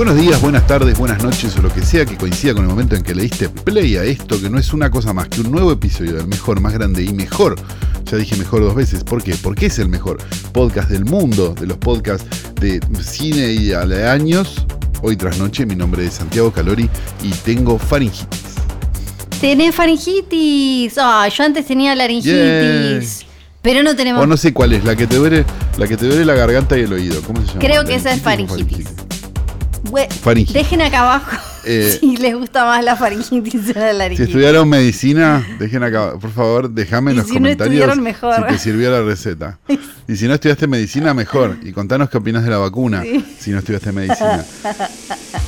Buenos días, buenas tardes, buenas noches o lo que sea que coincida con el momento en que le diste play a esto, que no es una cosa más que un nuevo episodio del mejor, más grande y mejor. Ya dije mejor dos veces. ¿Por qué? Porque es el mejor podcast del mundo, de los podcasts de cine y de años. Hoy tras noche, mi nombre es Santiago Calori y tengo faringitis. Tenés faringitis. Ah, yo antes tenía laringitis. Pero no tenemos. O no sé cuál es, la que te duele, la que te duele la garganta y el oído. ¿Cómo se llama? Creo que esa es faringitis. Dejen acá abajo eh, si les gusta más la faringitis o la laringitis. Si estudiaron medicina, dejen acá, por favor, déjame en los comentarios mejor. si te sirvió la receta. Y si no estudiaste medicina, mejor. Y contanos qué opinas de la vacuna si no estudiaste medicina.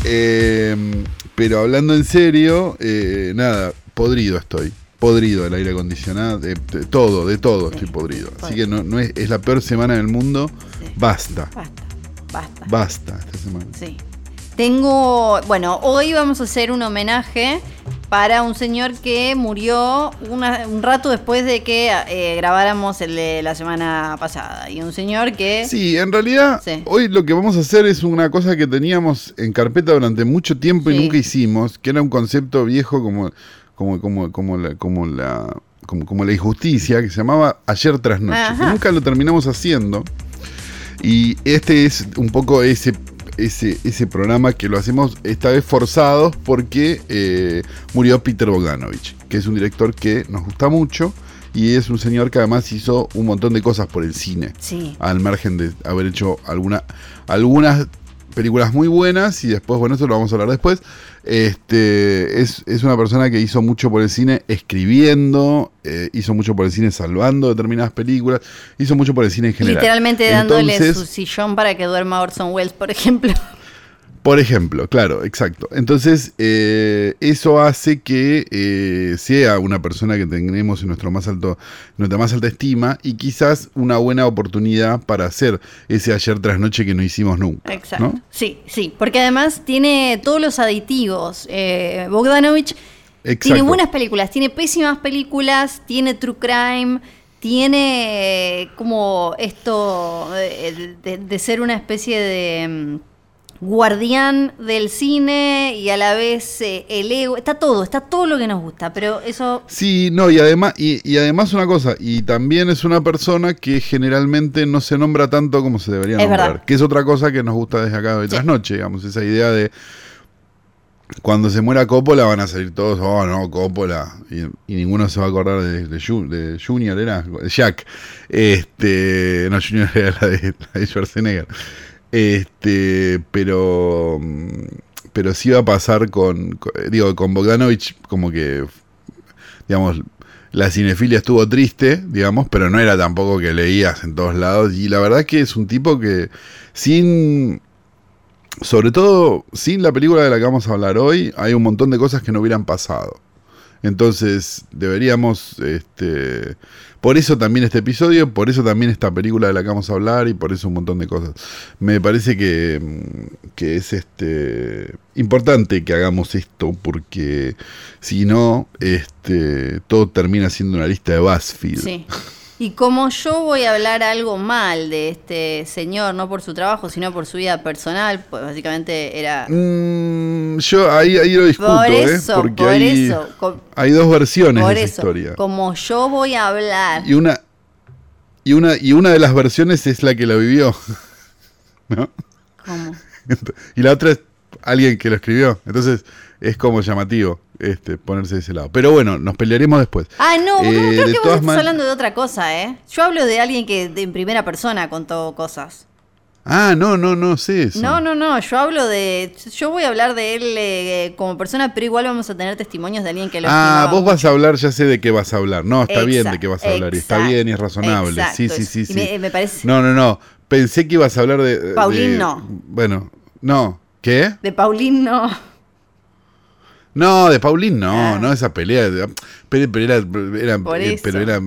Eh, pero hablando en serio, eh, nada, podrido estoy. Podrido el aire acondicionado, de, todo, de todo estoy podrido. Así que no, es, es, la peor semana del mundo. Basta. Basta. Basta. Basta esta semana. Sí. Tengo, bueno, hoy vamos a hacer un homenaje para un señor que murió un rato después de que eh, grabáramos el de la semana pasada. Y un señor que... Sí, en realidad hoy lo que vamos a hacer es una cosa que teníamos en carpeta durante mucho tiempo y nunca hicimos, que era un concepto viejo como, como, como, como la... Como la como, la injusticia, que se llamaba Ayer tras Noche, que nunca lo terminamos haciendo. Y este es un poco ese ese, ese programa que lo hacemos esta vez forzados porque eh, murió Peter Bogdanovich, que es un director que nos gusta mucho y es un señor que además hizo un montón de cosas por el cine. Sí. Al margen de haber hecho alguna, algunas películas muy buenas y después, bueno, eso lo vamos a hablar después. Este, es, una persona que hizo mucho por el cine escribiendo, eh, hizo mucho por el cine salvando determinadas películas, hizo mucho por el cine en general. Literalmente dándole su sillón para que duerma Orson Welles, por ejemplo. Por ejemplo, claro, exacto. Entonces, eh, eso hace que eh, sea una persona que tenemos en nuestro más alto, nuestra más alta estima y quizás una buena oportunidad para hacer ese ayer tras noche que no hicimos nunca. Exacto. Sí, sí, porque además tiene todos los aditivos. Eh, Bogdanovich tiene buenas películas, tiene pésimas películas, tiene true crime tiene como esto de ser una especie de mm, guardián del cine y a la vez eh, el ego. Está todo, está todo lo que nos gusta, pero eso... Sí, no, y además, y, además una cosa, y también es una persona que generalmente no se nombra tanto como se debería nombrar, que es otra cosa que nos gusta desde acá de sí. noche, digamos, esa idea de cuando se muera Coppola van a salir todos, oh no, Coppola, y, ninguno se va a acordar de, de, Junior, era Jack, este, no, Junior era la de, la de Schwarzenegger. Este, pero pero sí va a pasar con, digo, con Bogdanovich como que digamos la cinefilia estuvo triste, digamos, pero no era tampoco que leías en todos lados y la verdad que es un tipo que sin sobre todo sin la película de la que vamos a hablar hoy, hay un montón de cosas que no hubieran pasado. Entonces deberíamos, este, por eso también este episodio, por eso también esta película de la que vamos a hablar y por eso un montón de cosas. Me parece que, que es este importante que hagamos esto porque si no, este, todo termina siendo una lista de BuzzFeed. Sí. Y como yo voy a hablar algo mal de este señor, no por su trabajo, sino por su vida personal, pues básicamente era... Mm, yo ahí, ahí lo discuto, por ¿eh? eso, Porque hay, eso, hay dos versiones de esa historia. Como yo voy a hablar... Y una, y, una, y una de las versiones es la que lo vivió. ¿No? ¿Cómo? Y la otra es alguien que lo escribió. Entonces es como llamativo este, ponerse de ese lado. Pero bueno, nos pelearemos después. Ah, no, eh, creo que vos estás hablando de otra cosa, ¿eh? Yo hablo de alguien que en primera persona contó cosas. Ah, no, no, no sé eso. No, no, no, yo hablo de... Yo voy a hablar de él eh, como persona, pero igual vamos a tener testimonios de alguien que lo Ah, vos vas a hablar, ya sé de qué vas a hablar. No, está bien de qué vas a hablar, está bien y es razonable. sí, sí, sí, sí. Me, parece... No, no, no, pensé que ibas a hablar de... Paulín no. Bueno, no, ¿qué? De Paulín no. No, de Paulín no, ah. no esa pelea. Pero, era, era, eh, pero era,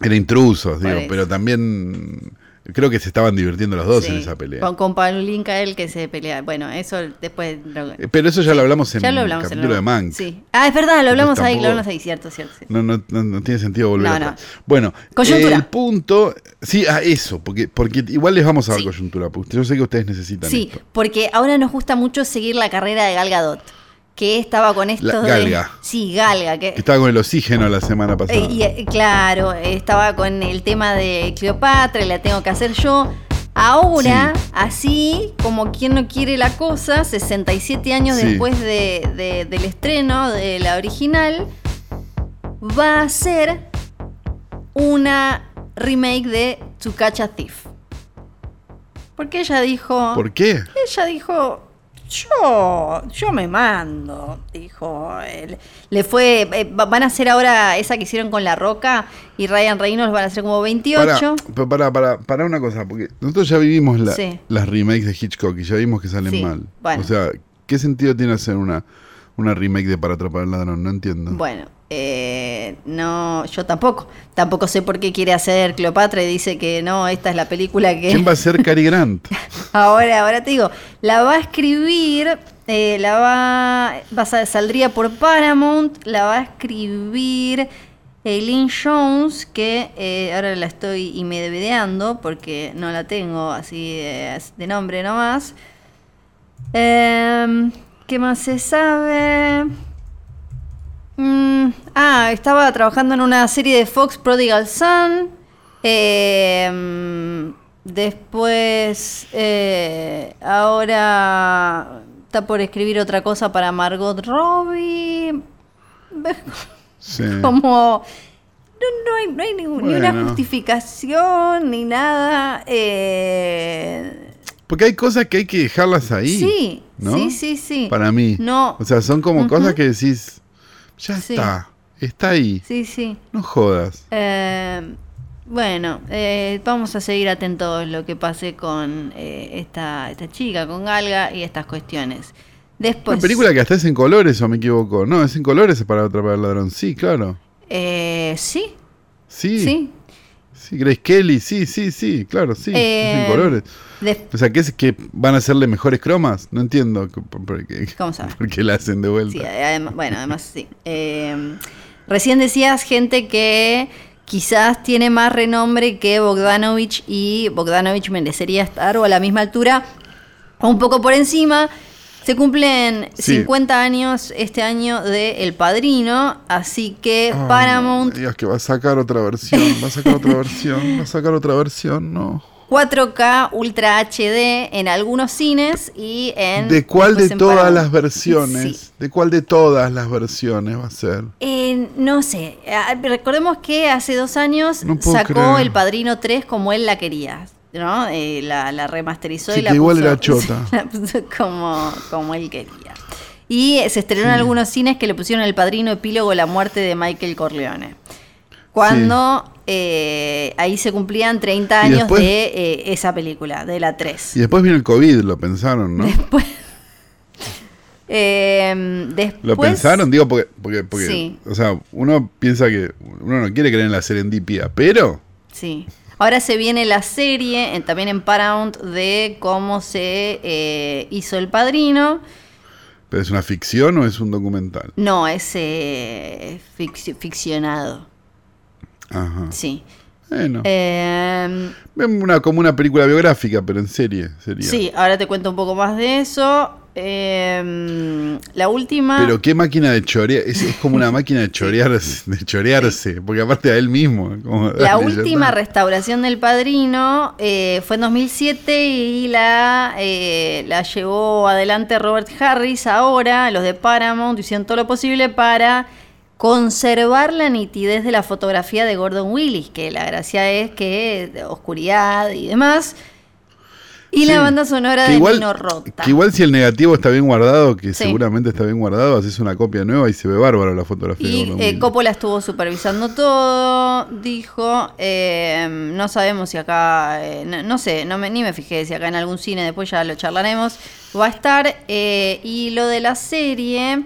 era intrusos, digo, pero también Creo que se estaban divirtiendo los dos en esa pelea. Con, con Paulín Cael que se pelea. Bueno, eso después. Eh, pero eso ya lo hablamos en el capítulo de Mank. Sí. Ah, es verdad, lo hablamos ahí, lo hablamos ahí, cierto, cierto. No, no, no, tiene sentido volver a Bueno, el punto. Sí, a eso, porque, porque igual les vamos a dar coyuntura. Porque yo sé que ustedes necesitan. Sí, porque ahora nos gusta mucho seguir la carrera de Gal Gadot que estaba con esto de... Galga. Sí, Galga. Que, estaba con el oxígeno la semana pasada. y, eh, claro, estaba con el tema de Cleopatra, la tengo que hacer yo. Ahora, así como quien no quiere la cosa, 67 años después de, del estreno de la original, va a ser una remake de To Catch a Thief. Porque ella dijo... ¿Por qué? Ella dijo, yo, yo me mando, dijo. él. Le fue, eh, van a hacer ahora esa que hicieron con La Roca y Ryan Reynolds van a hacer como 28. Para, para, para, una cosa, porque nosotros ya vivimos las remakes de Hitchcock y ya vimos que salen mal. O sea, ¿qué sentido tiene hacer una, una remake de Para atrapar al ladrón? No entiendo. Bueno, eh, no, yo tampoco. Tampoco sé por qué quiere hacer Cleopatra y dice que no, esta es la película que. ¿Quién va a ser Cary Grant? Ahora, ahora te digo, la va a escribir, eh, la va, va saldría por Paramount, la va a escribir Eileen Jones, que eh, ahora la estoy inmediateando porque no la tengo así de, nombre nomás. Em, ¿Qué más se sabe? Mm, ah, estaba trabajando en una serie de Fox Prodigal Son. Eh, después, eh, ahora está por escribir otra cosa para Margot Robbie. Como no, hay, no hay ni una justificación ni nada. Eh, porque hay cosas que hay que dejarlas ahí. Sí, sí, sí, sí. Para mí. No. O sea, son como cosas que decís. Ya está, está ahí. Sí, sí. No jodas. Eh, bueno, eh, vamos a seguir atentos a lo que pase con eh, esta, esta chica, con Galga y estas cuestiones. Después, Una película que hasta es en colores, o me equivoco. No, es en colores para atrapar al ladrón. Sí, claro. Eh, sí. Sí. Sí. Sí, Grace Kelly, sí, sí, sí, claro, sí. es en colores. O sea, ¿qué es que van a hacerle mejores cromas? No entiendo. Por, qué, ¿Cómo sabes? ¿Por qué la hacen de vuelta? Sí, además, bueno, además sí. Eh, recién decías gente que quizás tiene más renombre que Bogdanovich y Bogdanovich merecería estar o a la misma altura o un poco por encima. Se cumplen 50 años este año de El Padrino, así que Paramount... No que va a sacar otra versión, va a sacar otra versión, va a sacar otra versión, no. 4K Ultra HD en algunos cines y en... ¿De cuál de todas las versiones? ¿De cuál de todas las versiones va a ser? Eh, no sé. Ah, recordemos que hace dos años sacó El Padrino 3 como él la quería. ¿no? Eh, la, remasterizó y la igual era chota. como, como él quería. Y se estrenó en algunos cines que le pusieron El Padrino Epílogo La muerte de Michael Corleone. Cuando eh, ahí se cumplían 30 años de eh, esa película, de la 3. Y después vino el COVID, lo pensaron, ¿no? Después. Em, después ¿Lo pensaron? Digo, porque, porque, o sea, uno piensa que uno no quiere creer en la serendipia, pero... Sí. Ahora se viene la serie, también en Paramount, de cómo se eh, hizo El Padrino. ¿Pero es una ficción o es un documental? No, es ficcionado. Ajá. Sí. Bueno. Eh, una, como una película biográfica, pero en serie sería. Sí, ahora te cuento un poco más de eso. Eh, la última. Pero qué máquina de chorear. Es, como una máquina de chorearse, de chorearse, porque aparte a él mismo. la última restauración del padrino eh, fue en 2007 y la, eh, la llevó adelante Robert Harris. Ahora, los de Paramount hicieron todo lo posible para conservar la nitidez de la fotografía de Gordon Willis, que la gracia es que de oscuridad y demás. Y la banda sonora de igual, Rota. Que igual si el negativo está bien guardado, que seguramente está bien guardado, haces una copia nueva y se ve bárbaro la fotografía. Y eh, Coppola estuvo supervisando todo, dijo, eh, no sabemos si acá, eh, no, sé, no me, ni me fijé si acá en algún cine, después ya lo charlaremos, va a estar. y lo de la serie...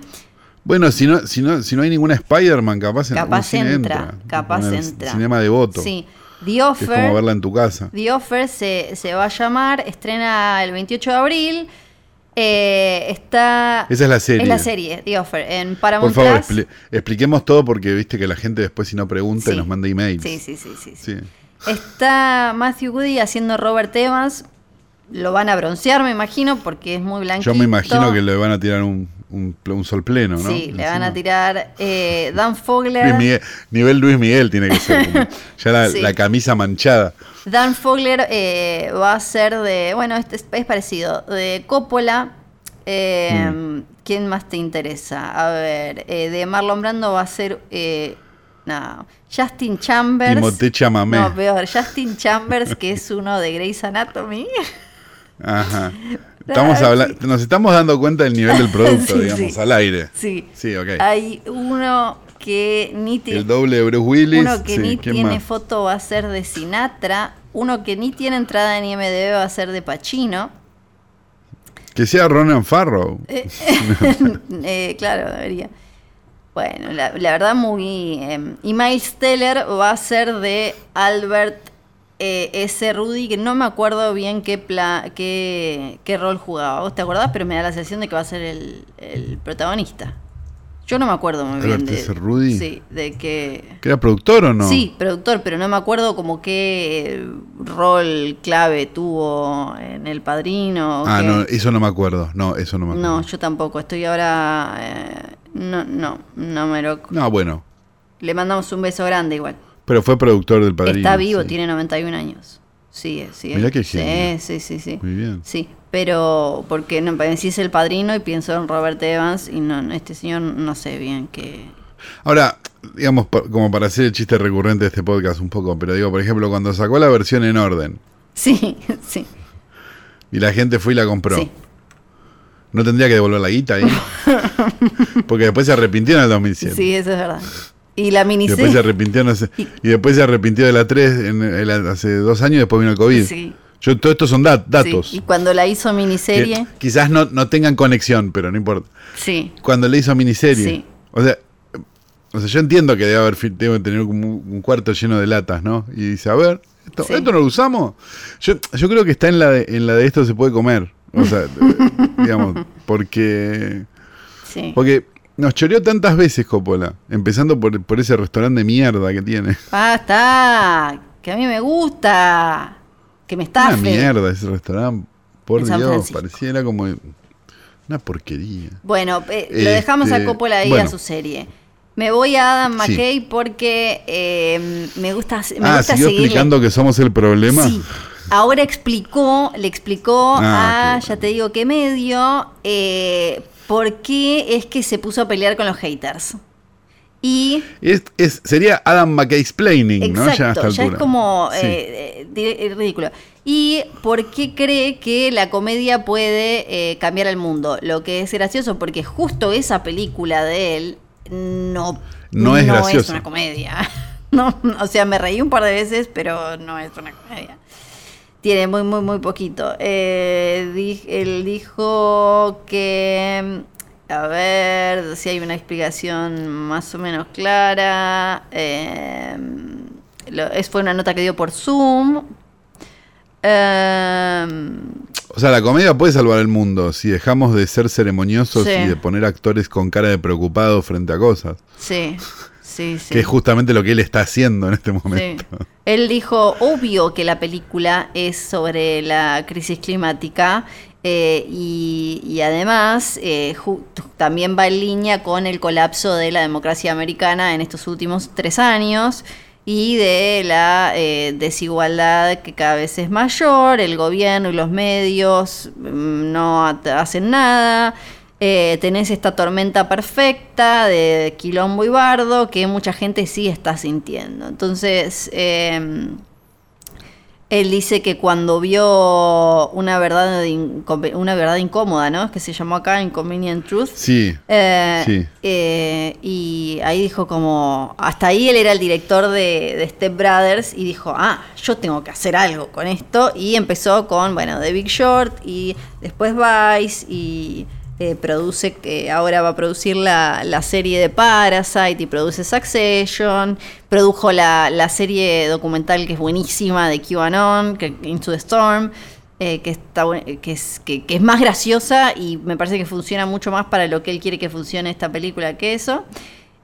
Bueno, si no, si no, si no hay ninguna Spider-Man, capaz, capaz entra, entra, Capaz entra. Cinema de voto. Sí. The Offer. es como verla en tu casa. The Offer se, se va a llamar, estrena el 28 de abril. Eh, está. Esa es la serie. Es la serie, The Offer, en Paramount Por favor, expliquemos todo porque viste que la gente después, si no pregunta, nos manda emails. Sí, sí, sí, sí, Está Matthew Woody haciendo Robert Evans. Lo van a broncear, me imagino, porque es muy blanquito. Yo me imagino que le van a tirar un, un, sol pleno, ¿no? Sí, le van a tirar eh, Dan Fogler. nivel Luis Miguel tiene que ser. ya la, camisa manchada. Dan Fogler eh, va a ser de. Bueno, este es, parecido. De Coppola. Eh, mm. ¿Quién más te interesa? A ver, de Marlon Brando va a ser. no, Justin Chambers. Timothée Chamamé. No, peor. Justin Chambers, que es uno de Grey's Anatomy. Ajá. Estamos nos estamos dando cuenta del nivel del producto, digamos, al aire. Sí. Sí, ok. Hay uno que ni tiene. El doble de Bruce Willis. Uno que ni tiene foto va a ser de Sinatra. Uno que ni tiene entrada en IMDB va a ser de Pacino. Que sea Ronan Farrow. Eh, eh, claro, debería. Bueno, la, verdad muy... Eh, y Miles Teller va a ser de Albert eh, ese Rudy, que no me acuerdo bien qué, qué, qué, rol jugaba. ¿Vos te acordás? Pero me da la sensación de que va a ser el, protagonista. Yo no me acuerdo muy bien de ese Rudy. Sí, de que. ¿Que era productor o no? Sí, productor, pero no me acuerdo como qué rol clave tuvo en El Padrino. Ah, no, eso no me acuerdo. No, eso no me acuerdo. No, yo tampoco. Estoy ahora. Eh, no, no, no me lo. No, bueno. Le mandamos un beso grande igual. Pero fue productor del Padrino. Está vivo, tiene 91 años. Sí, sí. Mira que sí, sí, sí, sí. Muy bien. Sí, pero porque no, si es el Padrino y pienso en Robert Evans y no, este señor no sé bien qué... Ahora, digamos, como para hacer el chiste recurrente de este podcast un poco, pero digo, por ejemplo, cuando sacó la versión en orden. Sí, sí. Y la gente fue y la compró. Sí. ¿No tendría que devolver la guita ahí? Porque después se arrepintió en el 2007. Sí, eso es verdad. Y la miniserie. Después se arrepintió, y, después se arrepintió de la 3 en, hace dos años y después vino el COVID. Sí. Yo, todo esto son datos. Y cuando la hizo miniserie. quizás no, no tengan conexión, pero no importa. Sí. Cuando le hizo miniserie. Sí. O sea, o sea, yo entiendo que debe haber debe tener un cuarto lleno de latas, ¿no? Y dice, a ver, ¿esto, ¿esto no lo usamos? Yo, yo creo que está en la de, en la de esto se puede comer. O sea, digamos, porque. Sí. Porque nos choreó tantas veces Coppola, empezando por, por ese restaurante de mierda que tiene. Basta, que a mí me gusta, que me estafe. Una mierda ese restaurante, por Dios, pareciera como una porquería. Bueno, eh, lo dejamos a este, Coppola ahí a su serie. Me voy a Adam McKay porque eh, me gusta, me ah, ¿siguió explicando que somos el problema? Sí. Ahora explicó, le explicó ah, a, ya te digo qué medio, eh, por qué es que se puso a pelear con los haters. Y es, sería Adam McKay explaining, ¿no? Ya, ya es como eh, eh, ridículo. Y por qué cree que la comedia puede eh, cambiar el mundo. Lo que es gracioso, porque justo esa película de él no, no, es, no es una comedia. No, o sea, me reí un par de veces, pero no es una comedia. Tiene muy, muy, muy poquito. Eh, él dijo que, a ver si hay una explicación más o menos clara. Eh, es, fue una nota que dio por Zoom. Eh, o sea, la comedia puede salvar el mundo si dejamos de ser ceremoniosos y de poner actores con cara de preocupado frente a cosas. Sí. Que es justamente lo que él está haciendo en este momento. Él dijo, obvio que la película es sobre la crisis climática eh, y, además eh, también va en línea con el colapso de la democracia americana en estos últimos tres años y de la eh, desigualdad que cada vez es mayor, el gobierno y los medios mm, no hacen nada. Eh, tenés esta tormenta perfecta de quilombo y bardo que mucha gente sí está sintiendo. Entonces, em, él dice que cuando vio una verdad, una verdad incómoda, ¿no? Que se llamó acá Inconvenient Truth. Sí. Eh, sí. Eh, y ahí dijo como, hasta ahí él era el director de, de, Step Brothers y dijo, ah, yo tengo que hacer algo con esto. Y empezó con, bueno, The Big Short y después Vice y eh, produce, que ahora va a producir la, serie de Parasite y produce Succession, produjo la, serie documental que es buenísima de QAnon, que, Into the Storm. Eh, que, está, que, es, que, es más graciosa y me parece que funciona mucho más para lo que él quiere que funcione esta película que eso.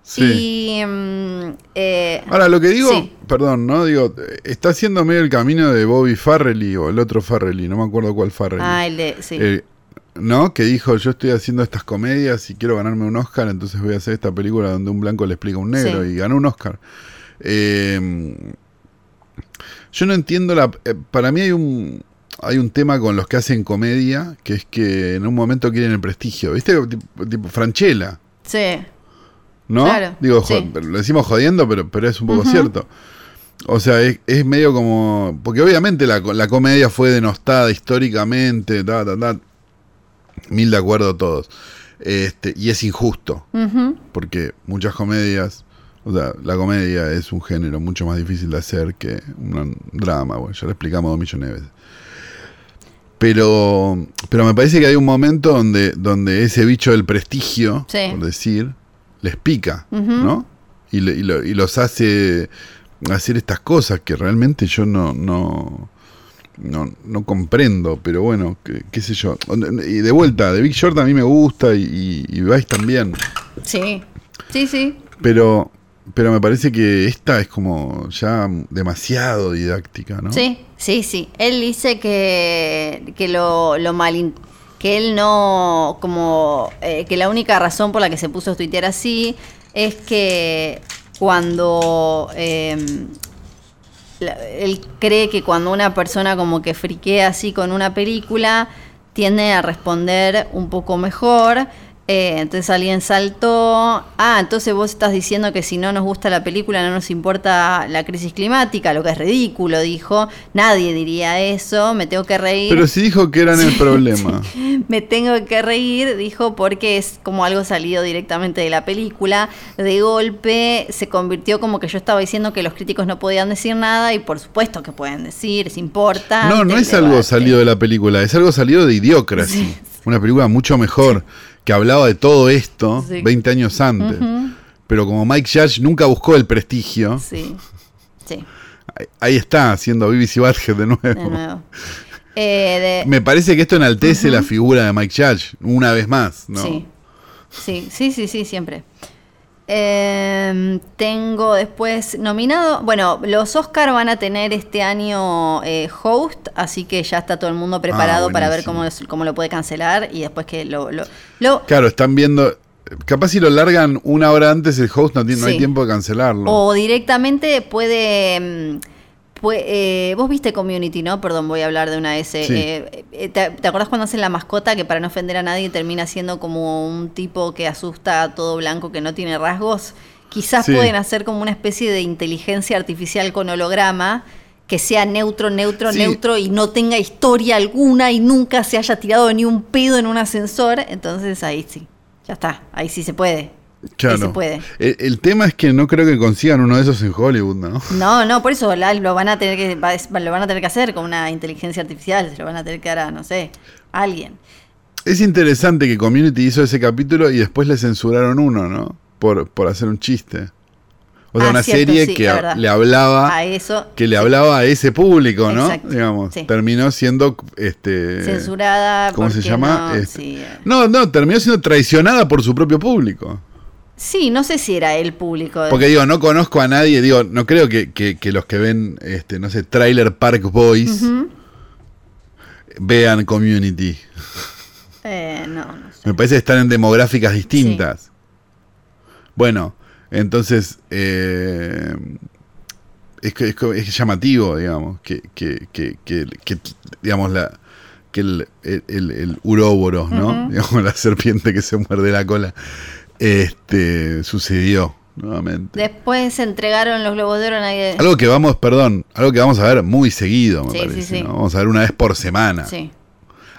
Sí. Mm, eh, Ahora, lo que digo, perdón, ¿no? Digo, está haciendo medio el camino de Bobby Farrelly o el otro Farrelly, no me acuerdo cuál Farrelly. Ah, el de, sí. ¿No? Que dijo, yo estoy haciendo estas comedias y quiero ganarme un Oscar, entonces voy a hacer esta película donde un blanco le explica a un negro y ganó un Oscar. Eh, yo no entiendo la... Eh, para mí hay un, hay un tema con los que hacen comedia, que es que en un momento quieren el prestigio. ¿Viste? Tipo, tipo Franchella. Sí. ¿no? Digo, lo decimos jodiendo, pero, pero es un poco cierto. O sea, es, medio como. Porque obviamente la, la comedia fue denostada históricamente, ta, ta, ta. Mil de acuerdo todos. Este, y es injusto. Porque muchas comedias. O sea, la comedia es un género mucho más difícil de hacer que un drama. Bueno, ya lo explicamos dos millones de veces. Pero, pero me parece que hay un momento donde, donde ese bicho del prestigio, por decir, les pica, ¿no? Y, y, los hace hacer estas cosas que realmente yo no, no, no, comprendo, pero bueno, qué, sé yo. Y de vuelta, de Big Short a mí me gusta y, y, Vice también. Sí, sí, sí. Pero, pero me parece que esta es como ya demasiado didáctica, ¿no? Sí, sí, sí. Él dice que, que lo, lo que él no, como eh, que la única razón por la que se puso a tuitear así es que cuando él cree que cuando una persona como que friquea así con una película, tiende a responder un poco mejor eh, entonces alguien saltó, ah, entonces vos estás diciendo que si no nos gusta la película no nos importa la crisis climática, lo que es ridículo, dijo. Nadie diría eso, me tengo que reír. Pero si dijo que eran el problema. me tengo que reír, dijo, porque es como algo salido directamente de la película. De golpe se convirtió como que yo estaba diciendo que los críticos no podían decir nada y por supuesto que pueden decir, si importa. No, no es algo salido de la película, es algo salido de Idiocracy. Una película mucho mejor que hablaba de todo esto 20 años antes. Pero como Mike Judge nunca buscó el prestigio. Sí. Sí. Ahí, está, haciendo BBC Badger de nuevo. Eh, Me parece que esto enaltece la figura de Mike Judge, una vez más, ¿no? Sí. Sí, sí, sí, sí, siempre. Eh, tengo después nominado. Bueno, los Oscar van a tener este año eh, host, así que ya está todo el mundo preparado ah, para ver cómo, cómo lo puede cancelar y después que lo, lo, Claro, están viendo. Capaz si lo largan una hora antes el host no, tiene, no hay tiempo de cancelarlo. O directamente puede. Mm, pues, eh, vos viste Community, ¿no? Perdón, voy a hablar de una S. Eh, eh, ¿te, ¿te, acordás cuando hacen la mascota que para no ofender a nadie termina siendo como un tipo que asusta a todo blanco que no tiene rasgos? Quizás pueden hacer como una especie de inteligencia artificial con holograma que sea neutro, neutro, neutro y no tenga historia alguna y nunca se haya tirado ni un pedo en un ascensor. Entonces ahí sí, ya está, ahí sí se puede. Claro. Se puede. El, tema es que no creo que consigan uno de esos en Hollywood, ¿no? No, no, por eso lo van a tener que lo van a tener que hacer con una inteligencia artificial, se lo van a tener que dar a, no sé, alguien. Es interesante que Community hizo ese capítulo y después le censuraron uno, ¿no? Por, por hacer un chiste. O sea, ah, una serie que le hablaba a eso, que le hablaba a ese público, ¿no? Digamos, terminó siendo este censurada, ¿cómo se llama? Este, no, no, terminó siendo traicionada por su propio público. Sí, no sé si era el público. Porque digo, no conozco a nadie, digo, no creo que, que, los que ven, este, no sé, Trailer Park Boys vean Community. Eh, no, no sé. Me parece que están en demográficas distintas. Bueno, entonces, eh, es, es, es, llamativo, digamos, que, que, que, que, digamos, la, que el, el, el, uróboros, ¿no? Digamos, la serpiente que se muerde la cola este, sucedió nuevamente. Después se entregaron los globos de oro. Nadie... Algo que vamos, perdón, algo que vamos a ver muy seguido, me parece. Vamos a ver una vez por semana.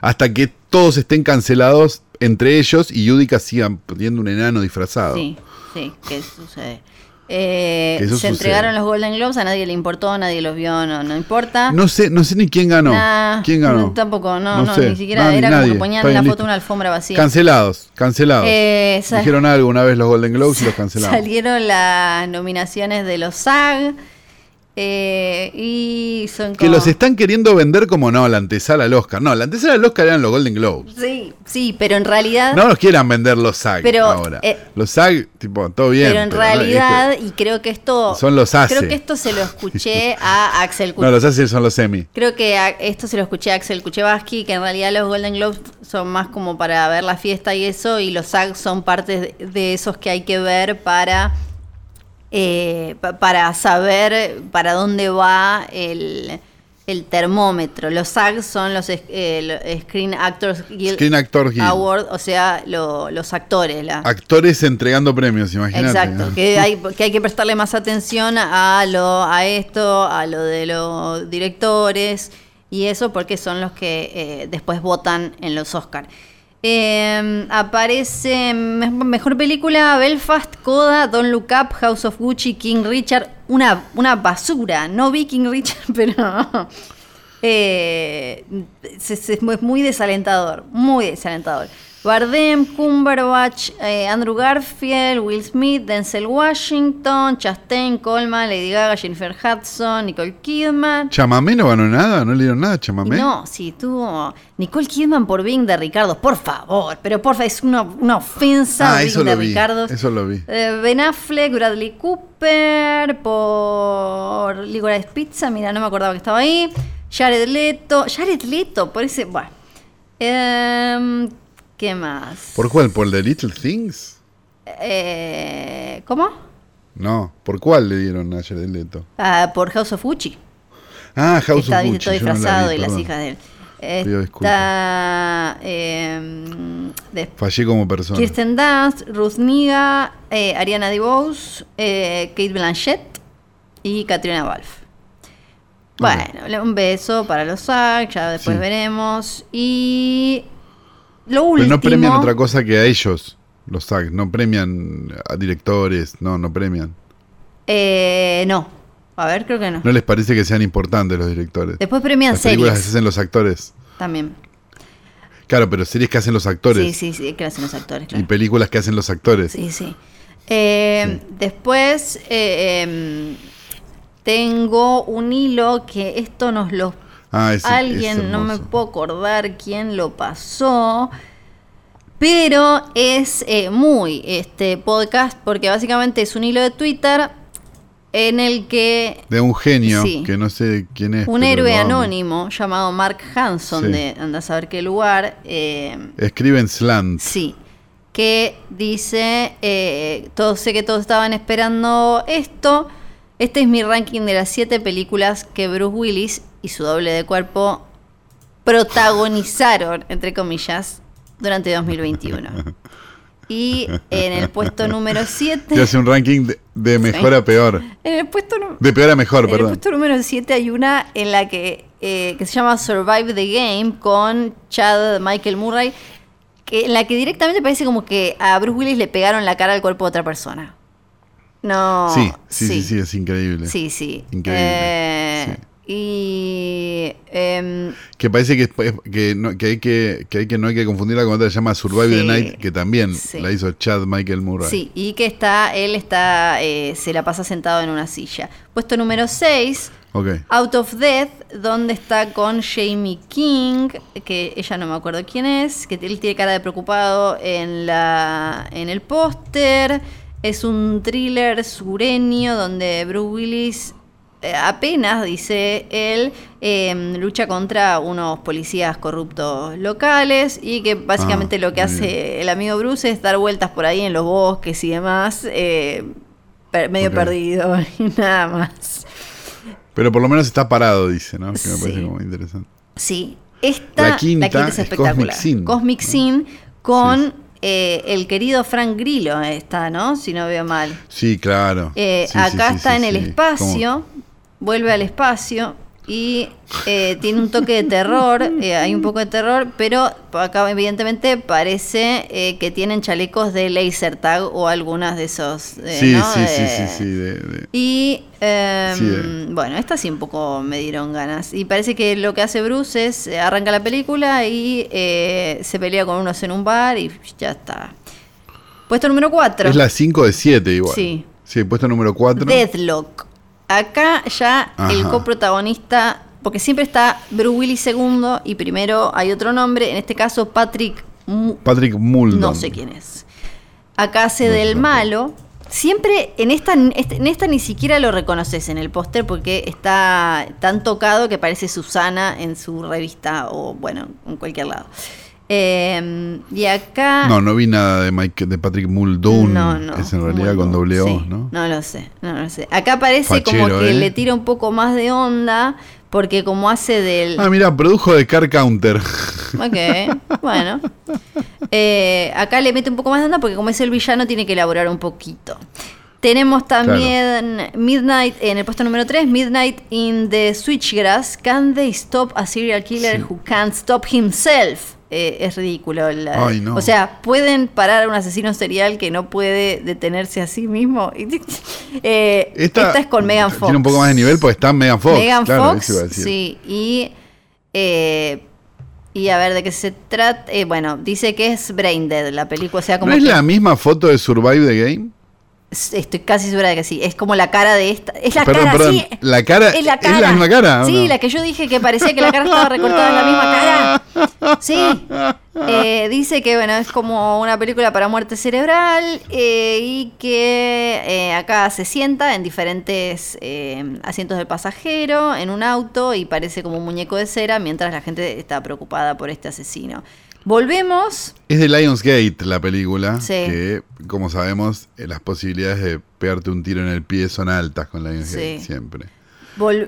Hasta que todos estén cancelados entre ellos y Yudica sigan teniendo un enano disfrazado. Sí, sí, ¿qué sucede? Eh, se entregaron los Golden Globes, a nadie le importó, nadie los vio, no, no importa. No sé, no sé ni quién ganó. ¿Quién ganó? tampoco, no, no, ni siquiera era como que ponían en la foto una alfombra vacía. Cancelados, cancelados. Eh, Dijeron algo una vez los Golden Globes y los cancelaron. Salieron las nominaciones de los SAG. Eh, y son Que los están queriendo vender como no, la antesala al Oscar. No, la antesala al Oscar eran los Golden Globes. Sí, sí, pero en realidad. No los quieran vender los SAG ahora. Eh, los SAG, tipo, todo bien. Pero en realidad, y creo que esto. Son los ACE. Creo que esto se lo escuché a Axel Kuchevaski. No, los ACE son los semi. Creo que esto se lo escuché a Axel Kuchevaski, que en realidad los Golden Globes son más como para ver la fiesta y eso, y los SAG son parte de esos que hay que ver para eh, para saber para dónde va el, termómetro. Los SAG son los eh, Screen Actors Guild, Screen Actor Guild. Award, o sea, los actores. Actores entregando premios, imagínate. Exacto, que hay, que hay que prestarle más atención a, lo, a esto, a lo de los directores y eso, porque son los que eh, después votan en los Oscars. Eh, aparece mejor película Belfast, Coda, Don't Look Up, House of Gucci, King Richard. Una, una basura. No vi King Richard, pero eh, es muy desalentador. Muy desalentador. Bardem, Cumberbatch, eh, Andrew Garfield, Will Smith, Denzel Washington, Chastain, Coleman, Lady Gaga, Jennifer Hudson, Nicole Kidman. ¿Chamamé no ganó nada? ¿No le dieron nada Chamamé? No, sí, tuvo Nicole Kidman por Bing de Ricardo, por favor, pero por favor, es una, ofensa ah, Bing de Ricardo. Eso lo vi. Eh, ben Affleck, Bradley Cooper, por Ligorice Pizza, mira, no me acordaba que estaba ahí. Jared Leto, Jared Leto, por ese, bueno. Eh, ¿Qué más? ¿Por cuál? ¿Por The Little Things? Eh, ¿Cómo? No, ¿por cuál le dieron a Jared Leto? Ah, por House of Gucci. Ah, House of Gucci. Está disfrazado y las hijas de él. Está. Eh, Fallé como persona. Kirsten Dunst, Ruth Niga, eh, Ariana DeBose, eh, Kate Blanchett y Katrina Balfe. Bueno, un beso para los SAG, ya después veremos. Y pero no premian otra cosa que a ellos, los SAG. No premian a directores, no, no premian. Eh, no. A ver, creo que no. ¿No les parece que sean importantes los directores? Después premian Las películas que hacen los actores. También. Claro, pero series que hacen los actores. Sí, sí, sí, que hacen los actores. Y películas que hacen los actores. Sí, sí. Eh, después eh, em, tengo un hilo que esto nos lo Ah, Alguien, no me puedo acordar quién lo pasó. Pero es eh, muy este podcast porque básicamente es un hilo de Twitter en el que... De un genio, que no sé quién es. Un héroe anónimo llamado Mark Hanson, de anda a saber qué lugar. Eh, Escribe en slant. Sí, que dice, eh, todos, sé que todos estaban esperando esto. Este es mi ranking de las siete películas que Bruce Willis y su doble de cuerpo protagonizaron, entre comillas, durante 2021. Y en el puesto número 7. Te hace un ranking de, mejor a peor. En el puesto de peor a mejor, en perdón. En el puesto número 7 hay una en la que, eh, que se llama Survive the Game con Chad Michael Murray, que, en la que directamente parece como que a Bruce Willis le pegaron la cara al cuerpo de otra persona. No. Sí, sí, sí, sí, es increíble. Sí, sí. Increíble. Eh, y. Em, que parece que, que, no, que, hay que, que, hay que no hay que confundirla con otra que se llama Survive the Night, que también la hizo Chad Michael Murray. Sí, y que está, él está, eh, se la pasa sentado en una silla. Puesto número 6. Out of Death, donde está con Jamie King, que ella no me acuerdo quién es, que él tiene cara de preocupado en, la, en el póster. Es un thriller sureño donde Bruce Willis apenas, dice él, em, lucha contra unos policías corruptos locales y que básicamente ah, lo que hace el amigo Bruce es dar vueltas por ahí en los bosques y demás, eh, medio perdido y nada más. Pero por lo menos está parado, dice, ¿no? Que me parece como interesante. Sí. Esta, la quinta, es espectacular. Cosmic Scene, con eh, el querido Frank Grillo está, ¿no? Si no veo mal. Sí, claro. acá está en el espacio, vuelve al espacio y eh, tiene un toque de terror, eh, hay un poco de terror, pero acá evidentemente parece eh, que tienen chalecos de laser tag o algunas de esos. sí, sí, sí, sí, sí, Y em, bueno, esta sí un poco me dieron ganas. Y parece que lo que hace Bruce es arranca la película y se pelea con unos en un bar y ya está. Puesto número 4. Es la 5 de 7 igual. Sí. Sí, puesto número 4. Deadlock. Acá ya el coprotagonista, porque siempre está Bruce Willis segundo y primero hay otro nombre, en este caso Patrick... Patrick Muldoon. No sé quién es. Acá hace del malo. Siempre en esta, este, en esta ni siquiera lo reconoces en el póster porque está tan tocado que parece Susana en su revista o bueno, en cualquier lado. Eh, y acá. No, no vi nada de Mike, de Patrick Muldoon. No, no. Es en realidad con doble O, ¿no? No lo sé, no lo sé. Acá parece como que ¿eh? le tira un poco más de onda. Porque como hace del... Ah, mira, produjo de Car Counter. Ok, bueno. Eh, acá le mete un poco más de onda porque como es el villano tiene que elaborar un poquito. Tenemos también Midnight en el puesto número 3, Midnight in the Switchgrass. Can they stop a serial killer who can't stop himself? Eh, es ridículo. O sea, pueden parar a un asesino serial que no puede detenerse a sí mismo. Eh, esta, es con Megan Fox. Tiene un poco más de nivel porque está Megan Fox. Megan Fox, sí. Y, eh, y a ver de qué se trata. bueno, dice que es Brain Dead la película. O sea, como ¿No es la misma foto de Survive the Game? Estoy casi segura de que sí. Es como la cara de esta. Es la cara, sí. La cara es la, misma cara. Sí, la que yo dije que parecía que la cara estaba recortada en la misma cara. Sí. Eh, dice que bueno, es como una película para muerte cerebral eh, y que eh, acá se sienta en diferentes asientos del pasajero, en un auto y parece como un muñeco de cera mientras la gente está preocupada por este asesino. Volvemos. Es de Lionsgate la película. Que, como sabemos, eh, las posibilidades de pegarte un tiro en el pie son altas con Lionsgate siempre.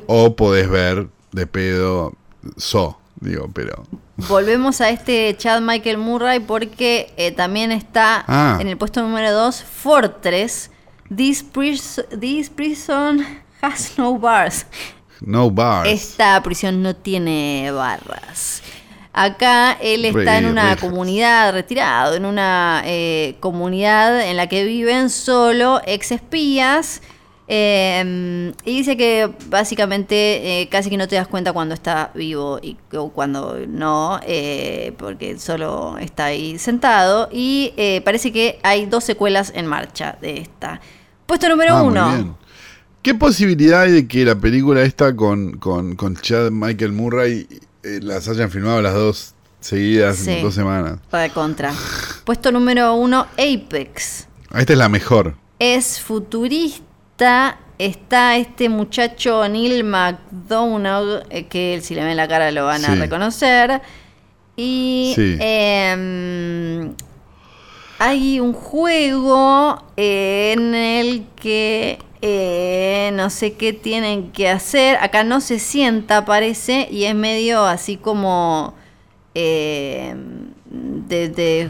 o podés ver de pedo So, digo, pero. Volvemos a este Chad Michael Murray porque eh, también está ah. en el puesto número 2 Fortress. This, this prison has no bars. No bars. Esta prisión no tiene barras. Acá él está en una comunidad retirado, en una eh, comunidad en la que viven solo ex espías. Em, y dice que básicamente eh, casi que no te das cuenta cuando está vivo y cuando no, eh, porque solo está ahí sentado. Y parece que hay dos secuelas en marcha de esta. Puesto número ah, uno. ¿Qué posibilidad hay de que la película esta con, con, con Chad Michael Murray eh, las hayan filmado las dos seguidas en dos semanas. de contra. Puesto número uno, Apex. Esta es la mejor. Es futurista. Está este muchacho Neil McDonough, eh, que si le ven la cara lo van a reconocer. Y em, hay un juego en el que eh, no sé qué tienen que hacer. Acá no se sienta, parece, y es medio así como. Eh, de,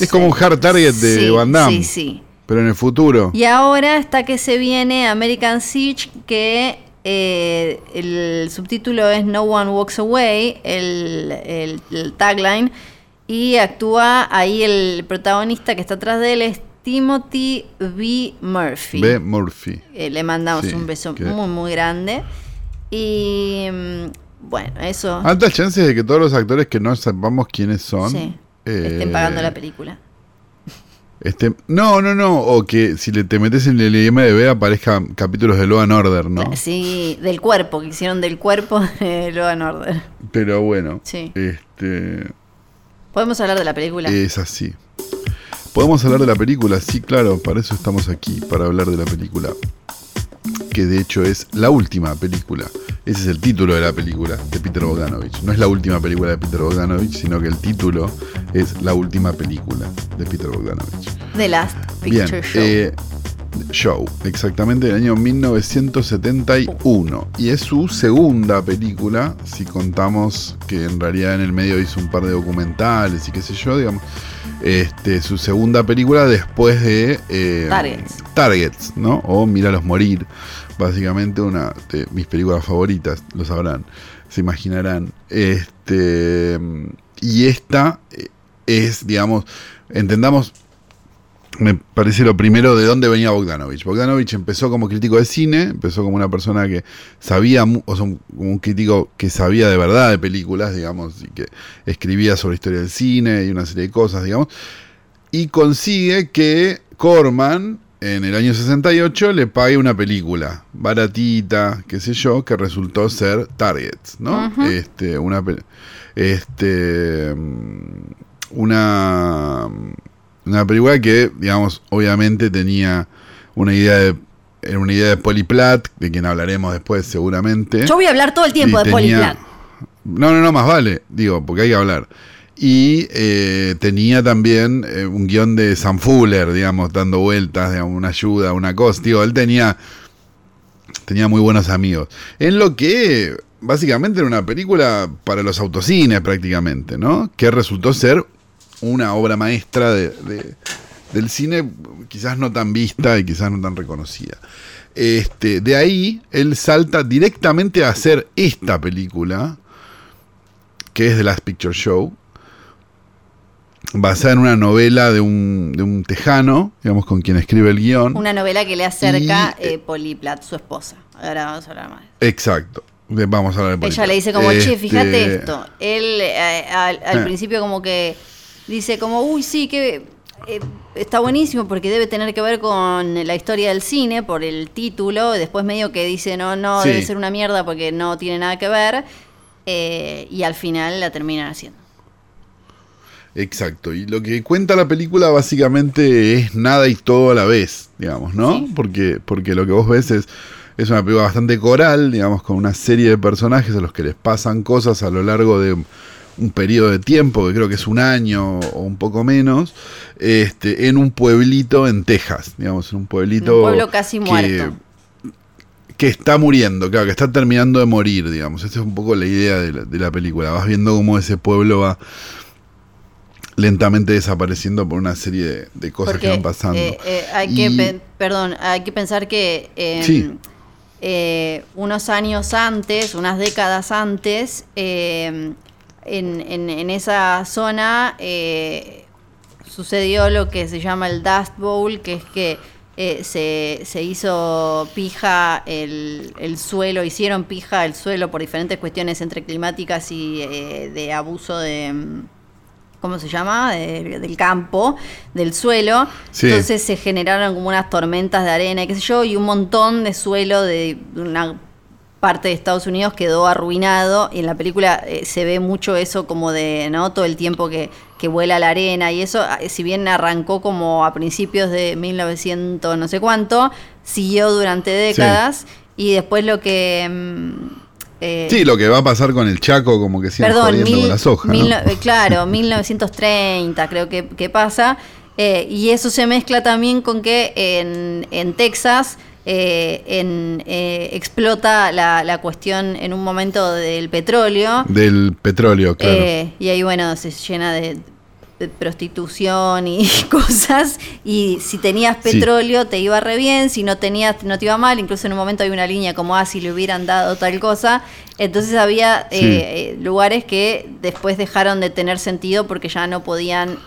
es como un hard target de Van Damme. Sí, sí. Pero en el futuro. Y ahora está que se viene American Siege, que eh, el subtítulo es No One Walks Away, el, el, tagline. Y actúa ahí el protagonista que está atrás de él, Timothy B. Murphy. B. Murphy. Eh, le mandamos un beso muy, muy grande. Y mm, bueno, eso. Altas chances de que todos los actores que no sepamos quiénes son eh, estén pagando la película. Este, no, no, no. O que si le, te metes en el IMDB aparezcan capítulos de Loan Order, ¿no? Sí, del cuerpo, que hicieron del cuerpo de Loan Order. Pero bueno. Sí. Este. Podemos hablar de la película. Es así. ¿Podemos hablar de la película? Sí, claro, para eso estamos aquí, para hablar de la película. Que de hecho es la última película. Ese es el título de la película de Peter Bogdanovich. No es la última película de Peter Bogdanovich, sino que el título es la última película de Peter Bogdanovich. The Last Picture Show. Eh, show, exactamente del año 1971. Y es su segunda película, si contamos que en realidad en el medio hizo un par de documentales y qué sé yo, digamos este, su segunda película después de eh, Targets. ¿no? O Míralos Morir. básicamente una de mis películas favoritas, lo sabrán, se imaginarán. Este, y esta es, digamos, entendamos me parece lo primero de dónde venía Bogdanovich. Bogdanovich empezó como crítico de cine, empezó como una persona que sabía, o sea, un crítico que sabía de verdad de películas, digamos, y que escribía sobre historia del cine y una serie de cosas, digamos, y consigue que Corman en el año 68 le pague una película baratita, qué sé yo, que resultó ser Targets, ¿no? Este, una este una una película que, digamos, obviamente tenía una idea de era una idea de Poliplat, de quien hablaremos después seguramente. Yo voy a hablar todo el tiempo de Poliplat. No, no, no, más vale, digo, porque hay que hablar. Y eh, tenía también eh, un guion de Sam Fuller, digamos, dando vueltas, digamos, una ayuda, una cosa. Digo, él tenía, tenía muy buenos amigos. En lo que básicamente era una película para los autocines prácticamente, ¿no? Que resultó ser una obra maestra de, del cine, quizás no tan vista y quizás no tan reconocida. Este, de ahí él salta directamente a hacer esta película, que es The Last Picture Show, basada en una novela de un, de un tejano, digamos, con quien escribe el guion. Una novela que le acerca eh, Polly Platt, su esposa. Ahora vamos a hablar más. Exacto. Vamos a hablar de Ella le dice como, che, fíjate este esto. Él eh, al, al ah. principio como que dice como, uy, sí, que eh, está buenísimo porque debe tener que ver con la historia del cine por el título. Después medio que dice, no, no, debe ser una mierda porque no tiene nada que ver. Eh, y al final la terminan haciendo. Exacto, y lo que cuenta la película básicamente es nada y todo a la vez, digamos, ¿no? Porque, porque lo que vos ves es, es una película bastante coral, digamos, con una serie de personajes a los que les pasan cosas a lo largo de un periodo de tiempo, que creo que es un año o un poco menos, este, en un pueblito en Texas, digamos, en un pueblito... Un pueblo casi muerto. Que está muriendo, claro, que está terminando de morir, digamos. Esa es un poco la idea de la, película. Vas viendo cómo ese pueblo va lentamente desapareciendo por una serie de, cosas que van pasando. Eh, eh, hay que, perdón, hay que pensar que em, eh, unos años antes, unas décadas antes, em, en, en, esa zona eh, sucedió lo que se llama el Dust Bowl, que es que eh, se, se, hizo pija el, el, suelo, hicieron pija el suelo por diferentes cuestiones entre climáticas y eh, de abuso de... ¿Cómo se llama? del campo, del suelo. Entonces se generaron como unas tormentas de arena qué sé yo, y un montón de suelo de una parte de Estados Unidos quedó arruinado y en la película eh, se ve mucho eso como de, ¿no? Todo el tiempo que, que vuela la arena y eso, ah, si bien arrancó como a principios de 1900 no sé cuánto, siguió durante décadas y después lo que... Mm, eh, sí, lo que va a pasar con el Chaco, como que jodiendo con las hojas. Eh, claro, 1930 creo que, que pasa. y eso se mezcla también con que en, en Texas eh, en, eh, explota la, la, cuestión en un momento del petróleo. Del petróleo, claro. Eh, y ahí, bueno, se llena de, prostitución y cosas. Y si tenías petróleo te iba re bien, si no tenías no te iba mal. Incluso en un momento hay una línea como, ah, si le hubieran dado tal cosa. Entonces había lugares que después dejaron de tener sentido porque ya no podían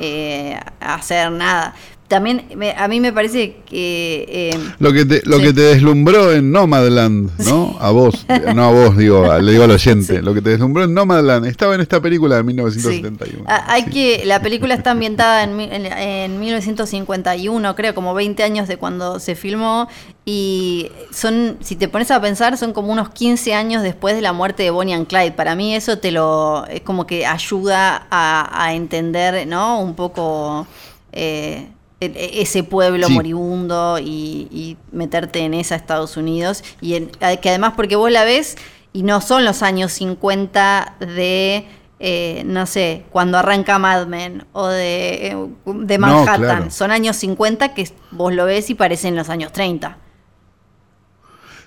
hacer nada también a mí me parece que... Eh, lo que te, lo que te deslumbró en Nomadland, ¿no? A vos, no a vos, digo, le digo al oyente, lo que te deslumbró en Nomadland estaba en esta película de 1971. Hay que, la película está ambientada en, en, 1951, creo, como 20 años de cuando se filmó, y son, si te pones a pensar, son como unos 15 años después de la muerte de Bonnie and Clyde. Para mí eso te lo, es como que ayuda a, entender, ¿no? Un poco... Eh, ese pueblo moribundo y, meterte en esa Estados Unidos. Y que además, porque vos la ves y no son los años 50 de. Eh, no sé, cuando arranca Mad Men o de, eh, de Manhattan. Son años 50 que vos lo ves y parecen los años 30.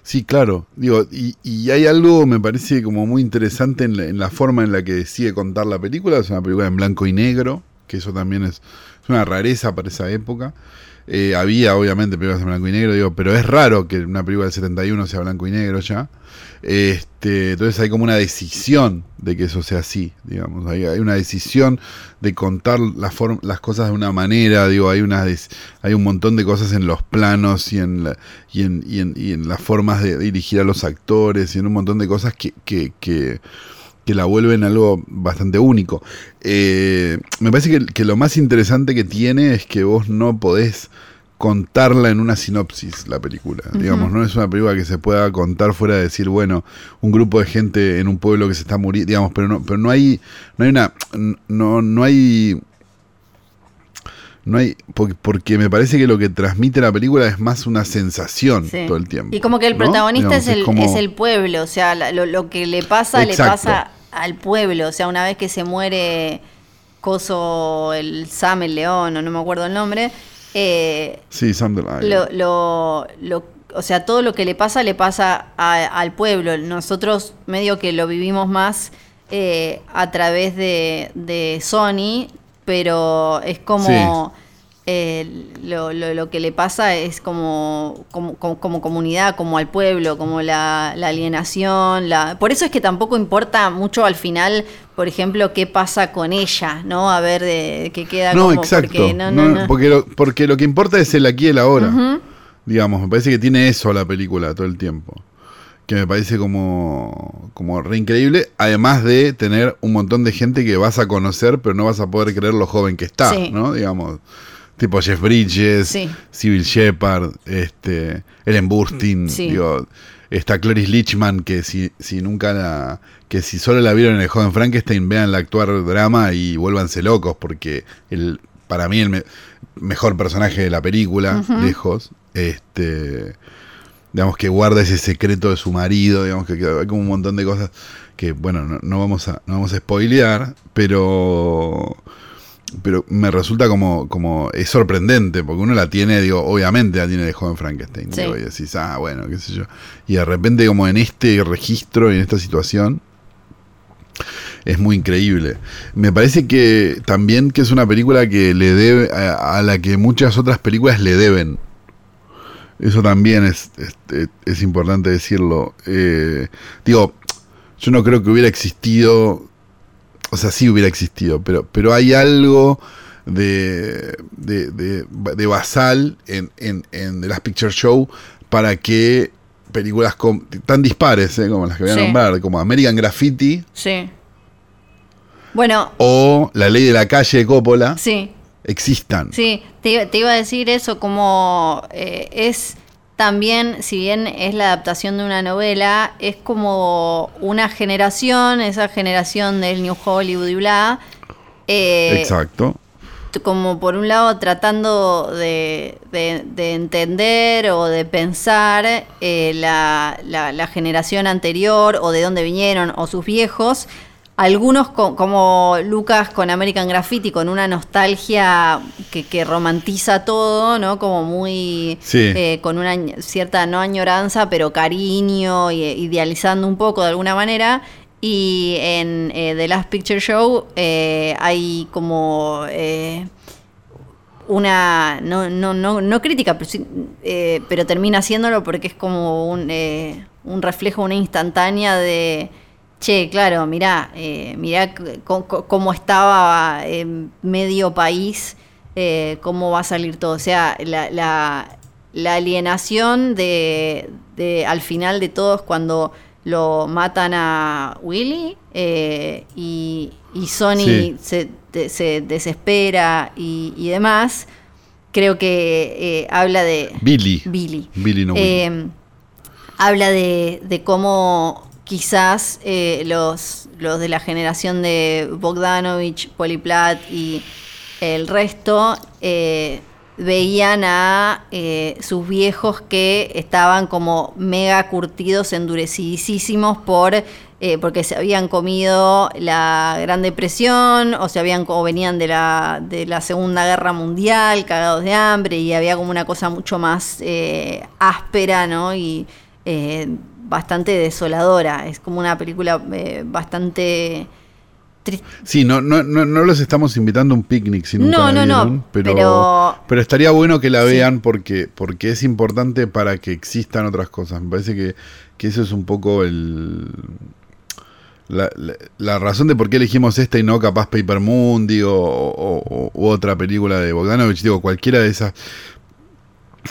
Sí, claro. Digo, y, hay algo, me parece, como muy interesante en la, en la, forma en la que decide contar la película. Es una película en blanco y negro, que eso también es una rareza para esa época. Eh, había, obviamente, películas en blanco y negro, digo, pero es raro que una película del 71 sea blanco y negro ya. Este, entonces hay como una decisión de que eso sea así, digamos. Hay, una decisión de contar la las cosas de una manera, digo, hay, una hay un montón de cosas en los planos y en, y, en, y, en, las formas de dirigir a los actores y en un montón de cosas que, que que la vuelven algo bastante único. Eh, me parece que, lo más interesante que tiene es que vos no podés contarla en una sinopsis la película. Digamos, no es una película que se pueda contar fuera de decir, bueno, un grupo de gente en un pueblo que se está muriendo, digamos, pero no, pero no hay, no hay una, no, no hay, no hay, porque, me parece que lo que transmite la película es más una sensación todo el tiempo. Y como que el protagonista es, el, es, el pueblo, o sea, lo, que le pasa, le pasa al pueblo. O sea, una vez que se muere Coso, el Sam, el león, o no me acuerdo el nombre. Eh, sí, Sam lo, lo, O sea, todo lo que le pasa, le pasa al pueblo. Nosotros medio que lo vivimos más eh, a través de, de Sony, pero es como... Eh, lo, lo, que le pasa es como, como, como, comunidad, como al pueblo, como la, alienación. La... Por eso es que tampoco importa mucho al final, por ejemplo, qué pasa con ella, ¿no? A ver de qué queda. No, exacto. Porque, no, no, porque, lo, porque lo que importa es el aquí y el ahora. Digamos, me parece que tiene eso la película todo el tiempo que me parece como, como re increíble, además de tener un montón de gente que vas a conocer, pero no vas a poder creer lo joven que está, ¿no? Digamos, tipo Jeff Bridges, sí. Civil Shepard, este, Ellen Burstyn, digo, está Cloris Lichman, que si, si nunca la, que si solo la vieron en el joven Frankenstein, vean la actuar drama y vuélvanse locos, porque el, para mí el mejor personaje de la película, lejos, este digamos que guarda ese secreto de su marido, digamos que, hay como un montón de cosas que bueno, no, no vamos a no vamos a spoilear, pero pero me resulta como, como es sorprendente, porque uno la tiene, digo, obviamente la tiene de joven Frankenstein. y decís, ah, bueno, qué sé yo. Y de repente, como en este registro y en esta situación, es muy increíble. Me parece que también que es una película que le debe, a, la que muchas otras películas le deben. Eso también es, es, importante decirlo. Eh, digo, yo no creo que hubiera existido o sea, sí hubiera existido, pero, pero hay algo de, de, basal en, en, en, The Last Picture Show para que películas tan dispares eh, como las que voy a nombrar, como American Graffiti. Sí. Bueno. O La Ley de la Calle de Coppola. Sí. Existan. Sí, te, iba a decir eso, como eh, es también, si bien es la adaptación de una novela, es como una generación, esa generación del New Hollywood y bla. Eh, Exacto. Como por un lado tratando de, entender o de pensar eh, la, la generación anterior o de dónde vinieron o sus viejos, algunos como Lucas con American Graffiti, con una nostalgia que, romantiza todo, ¿no? Como muy... Eh, con una cierta, no añoranza, pero cariño, y, idealizando un poco de alguna manera. Y en eh, The Last Picture Show eh, hay como una, no, no, no, no crítica, pero, pero termina haciéndolo porque es como un, un reflejo, una instantánea de che, claro, mirá, eh, mirá cómo estaba en medio país, eh, cómo va a salir todo. O sea, la, la, alienación de, de, al final de todos cuando lo matan a Willy eh, y, y, Sony se, se, desespera y, y, demás, creo que habla de... Billy. Billy. Billy no Habla de, de cómo quizás eh, los, los de la generación de Bogdanovich, Poliplat y el resto eh, veían a eh, sus viejos que estaban como mega curtidos, endurecidísimos por porque se habían comido la Gran Depresión o se habían o venían de la, de la Segunda Guerra Mundial, cagados de hambre, y había como una cosa mucho más áspera, ¿no? Y bastante desoladora. Es como una película eh, bastante Sí, no, no, no, no los estamos invitando a un picnic, si nunca no, no, no, pero, pero, estaría bueno que la vean porque, porque es importante para que existan otras cosas. Me parece que, que eso es un poco el... La, la, razón de por qué elegimos esta y no capaz Paper Moon, digo, o, u otra película de Bogdanovich, digo, cualquiera de esas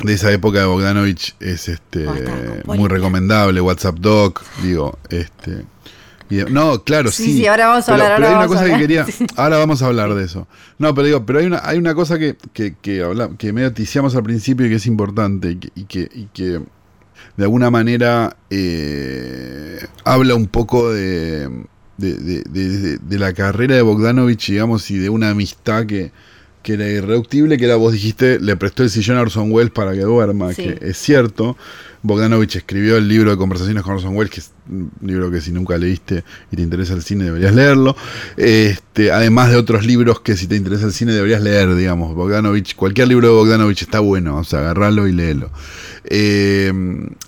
de esa época de Bogdanovich es este muy recomendable, WhatsApp Doc, digo, este no, claro, sí. Sí, ahora vamos a hablar. Pero, hay una cosa que quería. Ahora vamos a hablar de eso. No, pero digo, pero hay una, hay una cosa que, que, que, habla, que medio ticiamos al principio y que es importante y que, y que, de alguna manera eh, habla un poco de, de, de, de, la carrera de Bogdanovich, digamos, y de una amistad que, que era irreductible, que era, vos dijiste, le prestó el sillón a Orson Welles para que duerma, que es cierto. Bogdanovich escribió el libro de conversaciones con Orson Welles, que es un libro que si nunca leíste y te interesa el cine deberías leerlo. Este, además de otros libros que si te interesa el cine deberías leer, digamos. Bogdanovich, cualquier libro de Bogdanovich está bueno, o sea, agarralo y léelo. Eh,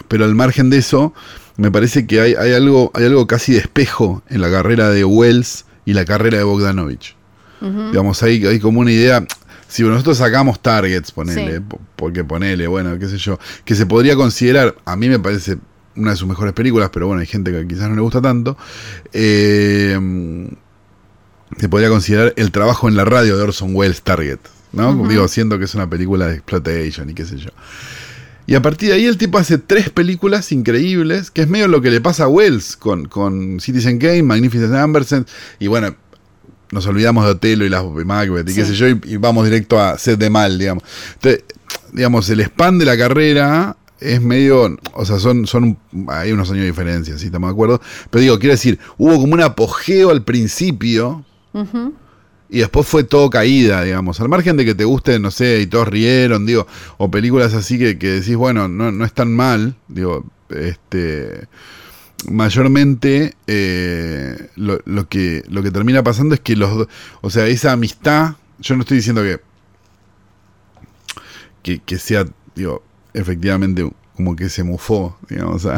pero al margen de eso, me parece que hay, hay, algo, hay algo casi de espejo en la carrera de Wells y la carrera de Bogdanovich. Digamos, hay, hay como una idea. Si nosotros sacamos targets, ponele, porque ponele, bueno, qué sé yo, que se podría considerar, a mí me parece una de sus mejores películas, pero bueno, hay gente que quizás no le gusta tanto. Eh, se podría considerar el trabajo en la radio de Orson Welles Target, ¿no? Digo, siendo que es una película de exploitation y qué sé yo. Y a partir de ahí el tipo hace tres películas increíbles, que es medio lo que le pasa a Wells con, con Citizen Kane, Magnificent Ambersent, y bueno, nos olvidamos de Otelo y las Macbeth y qué sé yo, y, vamos directo a Sed de Mal, digamos. Entonces, digamos, el spam de la carrera es medio, o sea, son, son hay unos años de diferencia, si estamos de acuerdo. Pero digo, quiero decir, hubo como un apogeo al principio. Y después fue todo caída, digamos. Al margen de que te guste, no sé, y todos rieron, digo, o películas así que, que decís, bueno, no, no es tan mal, digo, este mayormente eh, lo, que, lo que termina pasando es que los o sea, esa amistad, yo no estoy diciendo que, que, que sea, digo, efectivamente como que se mufó, digamos, a,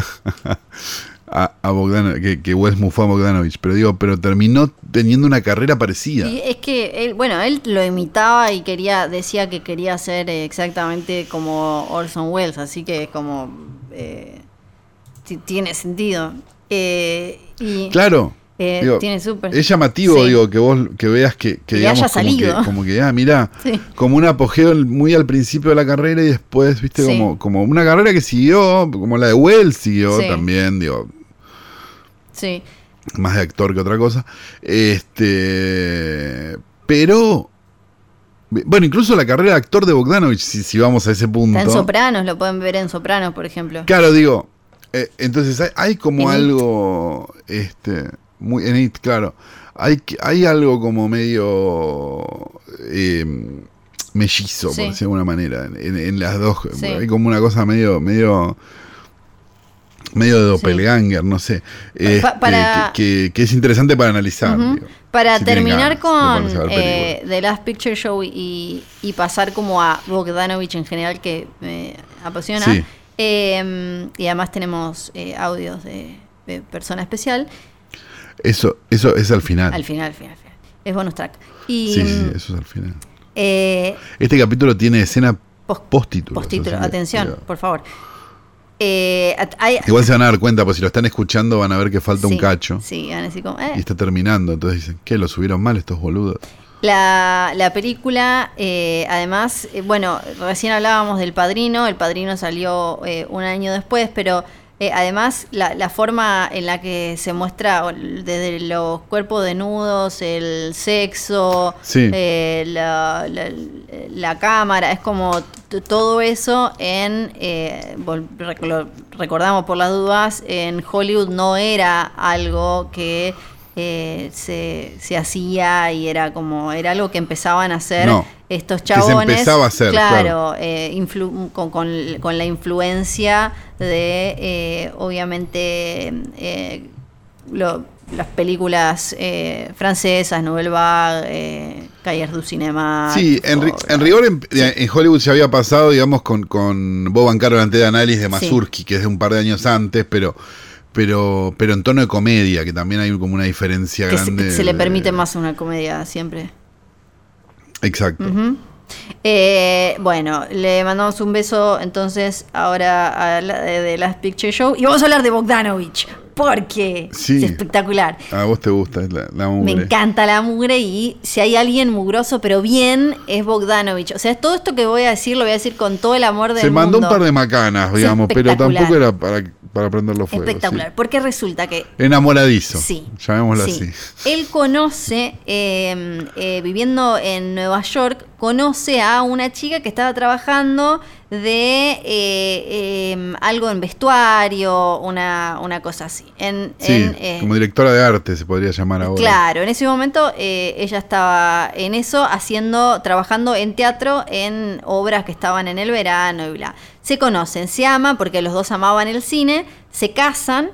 a, que, que mufó a Bogdanovich, pero digo, pero terminó teniendo una carrera parecida. Y es que él, bueno, él lo imitaba y quería, decía que quería ser exactamente como Orson Welles, así que como eh, tiene sentido. Eh, y, claro. Eh, tiene súper. Es llamativo, digo, que vos que veas que, que, haya salido. Como que, ah, mira, como un apogeo muy al principio de la carrera y después, viste, como, como una carrera que siguió, como la de Wells siguió también, digo. Sí. Más de actor que otra cosa. Este. Pero bueno, incluso la carrera de actor de Bogdanovich, si, si, vamos a ese punto. Está en Sopranos, lo pueden ver en Sopranos, por ejemplo. Claro, digo, eh, entonces hay, como algo, este, muy en it, claro, hay, hay algo como medio eh, mellizo, por decir de alguna manera, en, las dos, hay como una cosa medio, medio medio de doppelganger, no sé, este, que, es interesante para analizar. para terminar con eh, The Last Picture Show y, y, pasar como a Bogdanovich en general, que me apasiona. Em, y además tenemos eh, audios de, persona especial. Eso, eso es al final. Al final, al final, Es bonus track. sí, sí, mm, eso es al final. Eh, este capítulo tiene escena post-título. Post-título, atención, por favor. Eh, Igual se van a dar cuenta, pues si lo están escuchando van a ver que falta un cacho. Sí, van a decir como, Y está terminando, entonces dicen, ¿qué? ¿Lo subieron mal estos boludos? La, la película, eh, además, eh, bueno, recién hablábamos del Padrino, el Padrino salió eh, un año después, pero además la, la, forma en la que se muestra desde los cuerpos desnudos, el sexo, la, la, cámara, es como todo eso en, recordamos por las dudas, en Hollywood no era algo que eh, se, se, hacía y era como era algo que empezaban a hacer estos chabones. Que se empezaba a hacer, claro, eh, con, con, la influencia de, eh, obviamente, las películas francesas, Nouvelle Vague, Calles du Cinema. Sí, en, rigor en, Hollywood se había pasado, digamos, con, con Bob Ancaro delante de análisis de Mazurki, que es de un par de años antes, pero pero, pero en tono de comedia, que también hay como una diferencia grande. Se, le permite más una comedia siempre. Exacto. Eh, bueno, le mandamos un beso entonces ahora a la de, Last Picture Show y vamos a hablar de Bogdanovich porque es espectacular. A vos te gusta la, mugre. Me encanta la mugre y si hay alguien mugroso pero bien es Bogdanovich. O sea, todo esto que voy a decir lo voy a decir con todo el amor del Se mandó un par de macanas, digamos, pero tampoco era para para prenderlo fuego. Espectacular, porque resulta que... Enamoradizo. Sí. Llamémoslo así. Él conoce, em, eh, viviendo en Nueva York, conoce a una chica que estaba trabajando de eh, em, algo en vestuario, una, una cosa así. En, eh, como directora de arte se podría llamar ahora. Claro, en ese momento ella estaba en eso, haciendo, trabajando en teatro en obras que estaban en el verano y bla se conocen, se aman porque los dos amaban el cine, se casan,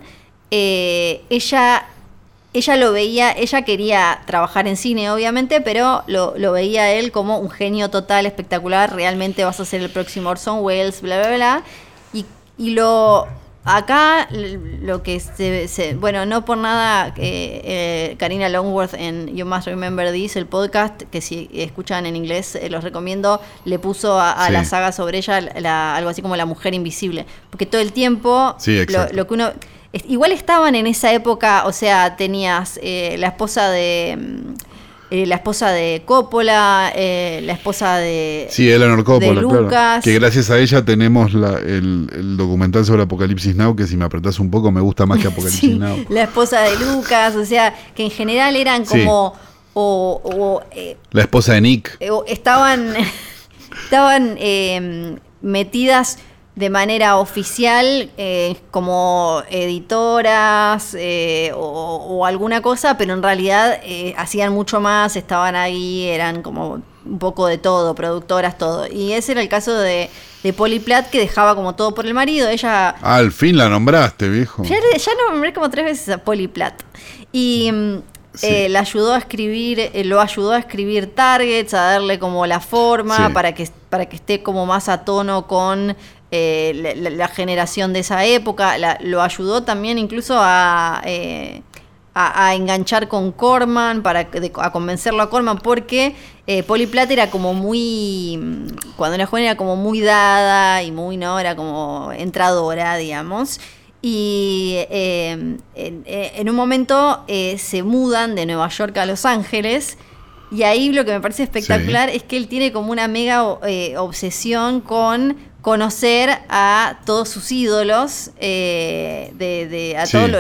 eh, ella, ella lo veía, ella quería trabajar en cine obviamente, pero lo, veía él como un genio total, espectacular, realmente vas a ser el próximo Orson Welles, bla, bla, bla, y, y lo Acá lo que se, bueno, no por nada, eh, eh, Karina Longworth en You Must Remember This, el podcast, que si escuchan en inglés eh, los recomiendo, le puso a, la saga sobre ella algo así como la mujer invisible, porque todo el tiempo lo, que uno... Igual estaban en esa época, o sea, tenías la esposa de... Mm, eh, la esposa de Coppola, eh, la esposa de, sí, Eleanor Coppola, Lucas. Que gracias a ella tenemos el, documental sobre Apocalipsis Now, que si me apretás un poco me gusta más que Apocalipsis Now. La esposa de Lucas, o sea, que en general eran como... O, eh, la esposa de Nick. estaban estaban metidas de manera oficial eh, como editoras eh, o, alguna cosa, pero en realidad eh, hacían mucho más, estaban ahí, eran como un poco de todo, productoras, todo. Y ese era el caso de, de Polly Platt que dejaba como todo por el marido. Ella. al fin la nombraste, viejo. Ya, ya nombré como tres veces a Polly Platt. Y. Mm, la ayudó a escribir, lo ayudó a escribir targets, a darle como la forma para que para que esté como más a tono con eh, la, generación de esa época, lo ayudó también incluso eh, a, a, enganchar con Corman, para a convencerlo a Corman, porque eh, Polly Platt era como muy, cuando era joven era como muy dada y muy, ¿no? Era como entradora, digamos. Y en, un momento se mudan de Nueva York a Los Ángeles. Y ahí lo que me parece espectacular es que él tiene como una mega obsesión con conocer a todos sus ídolos, eh, de, a todos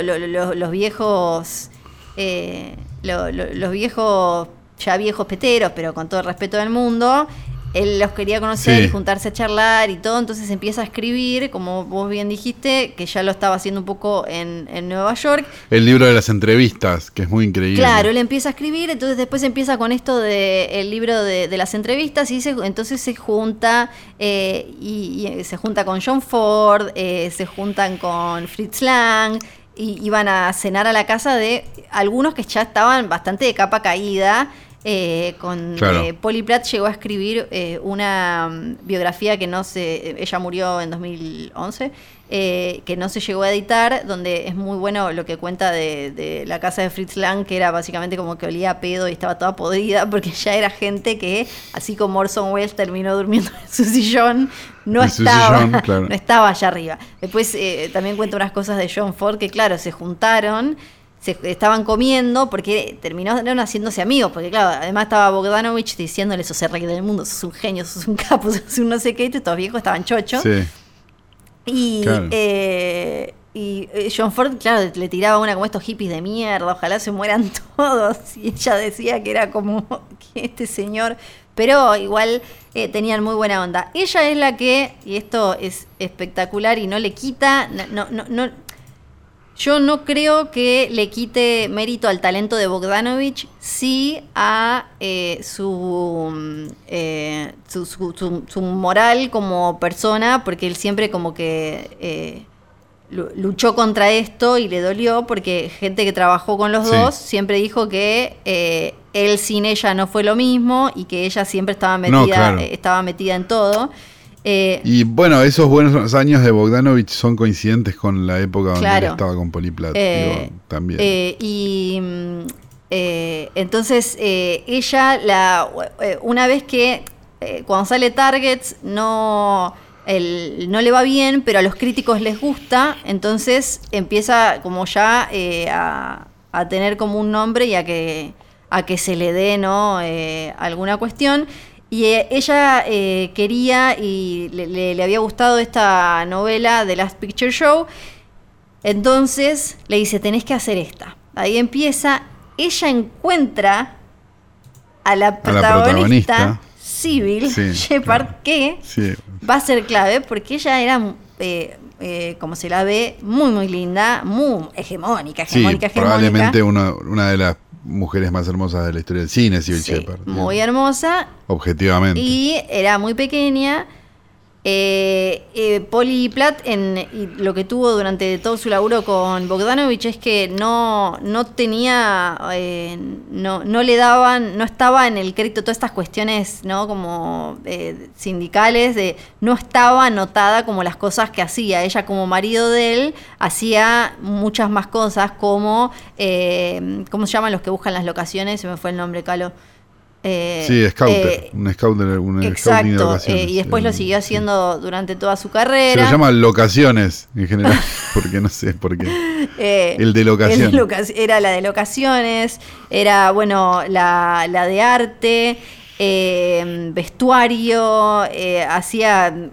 los viejos, eh, los viejos, ya viejos peteros, pero con todo el respeto del mundo, él los quería conocer y juntarse a charlar y todo, entonces empieza a escribir, como vos bien dijiste, que ya lo estaba haciendo un poco en, Nueva York. El libro de las entrevistas, que es muy increíble. Claro, él empieza a escribir, entonces después empieza con esto del el libro de, las entrevistas y entonces se junta eh, y, se junta con John Ford, eh, se juntan con Fritz Lang y iban a cenar a la casa de algunos que ya estaban bastante de capa caída eh, con eh, Polly Platt llegó a escribir eh, una mm, biografía que no se, ella murió en 2011, que no se llegó a editar, donde es muy bueno lo que cuenta de, la casa de Fritz Lang, que era básicamente como que olía a pedo y estaba toda podrida, porque ya era gente que, así como Orson Welles terminó durmiendo en su sillón, no estaba, no estaba allá arriba. Después también cuenta unas cosas de John Ford que, claro, se juntaron se estaban comiendo porque terminaron haciéndose amigos, porque claro, además estaba Bogdanovich diciéndole, sos el rey del mundo, sos un genio, sos un capo, sos un no sé qué, y todos viejos estaban chochos. Y, eh, y eh, John Ford, claro, le tiraba una como estos hippies de mierda, ojalá se mueran todos. Y ella decía que era como que este señor, pero igual eh, tenían muy buena onda. Ella es la que, y esto es espectacular y no le quita, no, no, no yo no creo que le quite mérito al talento de Bogdanovich, sí a eh, eh, su, su, moral como persona, porque él siempre como que eh, luchó contra esto y le dolió, porque gente que trabajó con los dos siempre dijo que él sin ella no fue lo mismo y que ella siempre estaba metida, estaba metida en todo. Eh, y bueno, esos buenos años de Bogdanovich son coincidentes con la época donde él estaba con Poliplat. Eh, también. y mm, entonces ella, la, una vez que cuando sale Targets, no no le va bien, pero a los críticos les gusta, entonces empieza como ya eh, a, tener como un nombre y a que, a que se le dé ¿no? Eh, alguna cuestión. Y eh, ella quería y le, había gustado esta novela de Last Picture Show, entonces le dice, tenés que hacer esta. Ahí empieza, ella encuentra a la protagonista Civil Shepard, que va a ser clave porque ella era, eh, eh, como se la ve, muy, muy linda, muy hegemónica, hegemónica, Probablemente una, una de las mujeres más hermosas de la historia del cine, Civil Shepard. Muy hermosa. Objetivamente. Y era muy pequeña eh, eh, Poli Platt, en, lo que tuvo durante todo su laburo con Bogdanovich es que no, no tenía, eh, no, no, le daban, no estaba en el crédito todas estas cuestiones, ¿no? Como eh, sindicales, de, no estaba anotada como las cosas que hacía. Ella como marido de él hacía muchas más cosas como, ¿cómo se llaman los que buscan las locaciones? Se me fue el nombre, Calo. Eh, sí, scouter, eh, un scouter, un exacto, eh, y después lo siguió haciendo durante toda su carrera. Se lo llama locaciones en general, porque no sé por qué. el de locaciones. era la de locaciones, era, bueno, la, la de arte, vestuario, hacía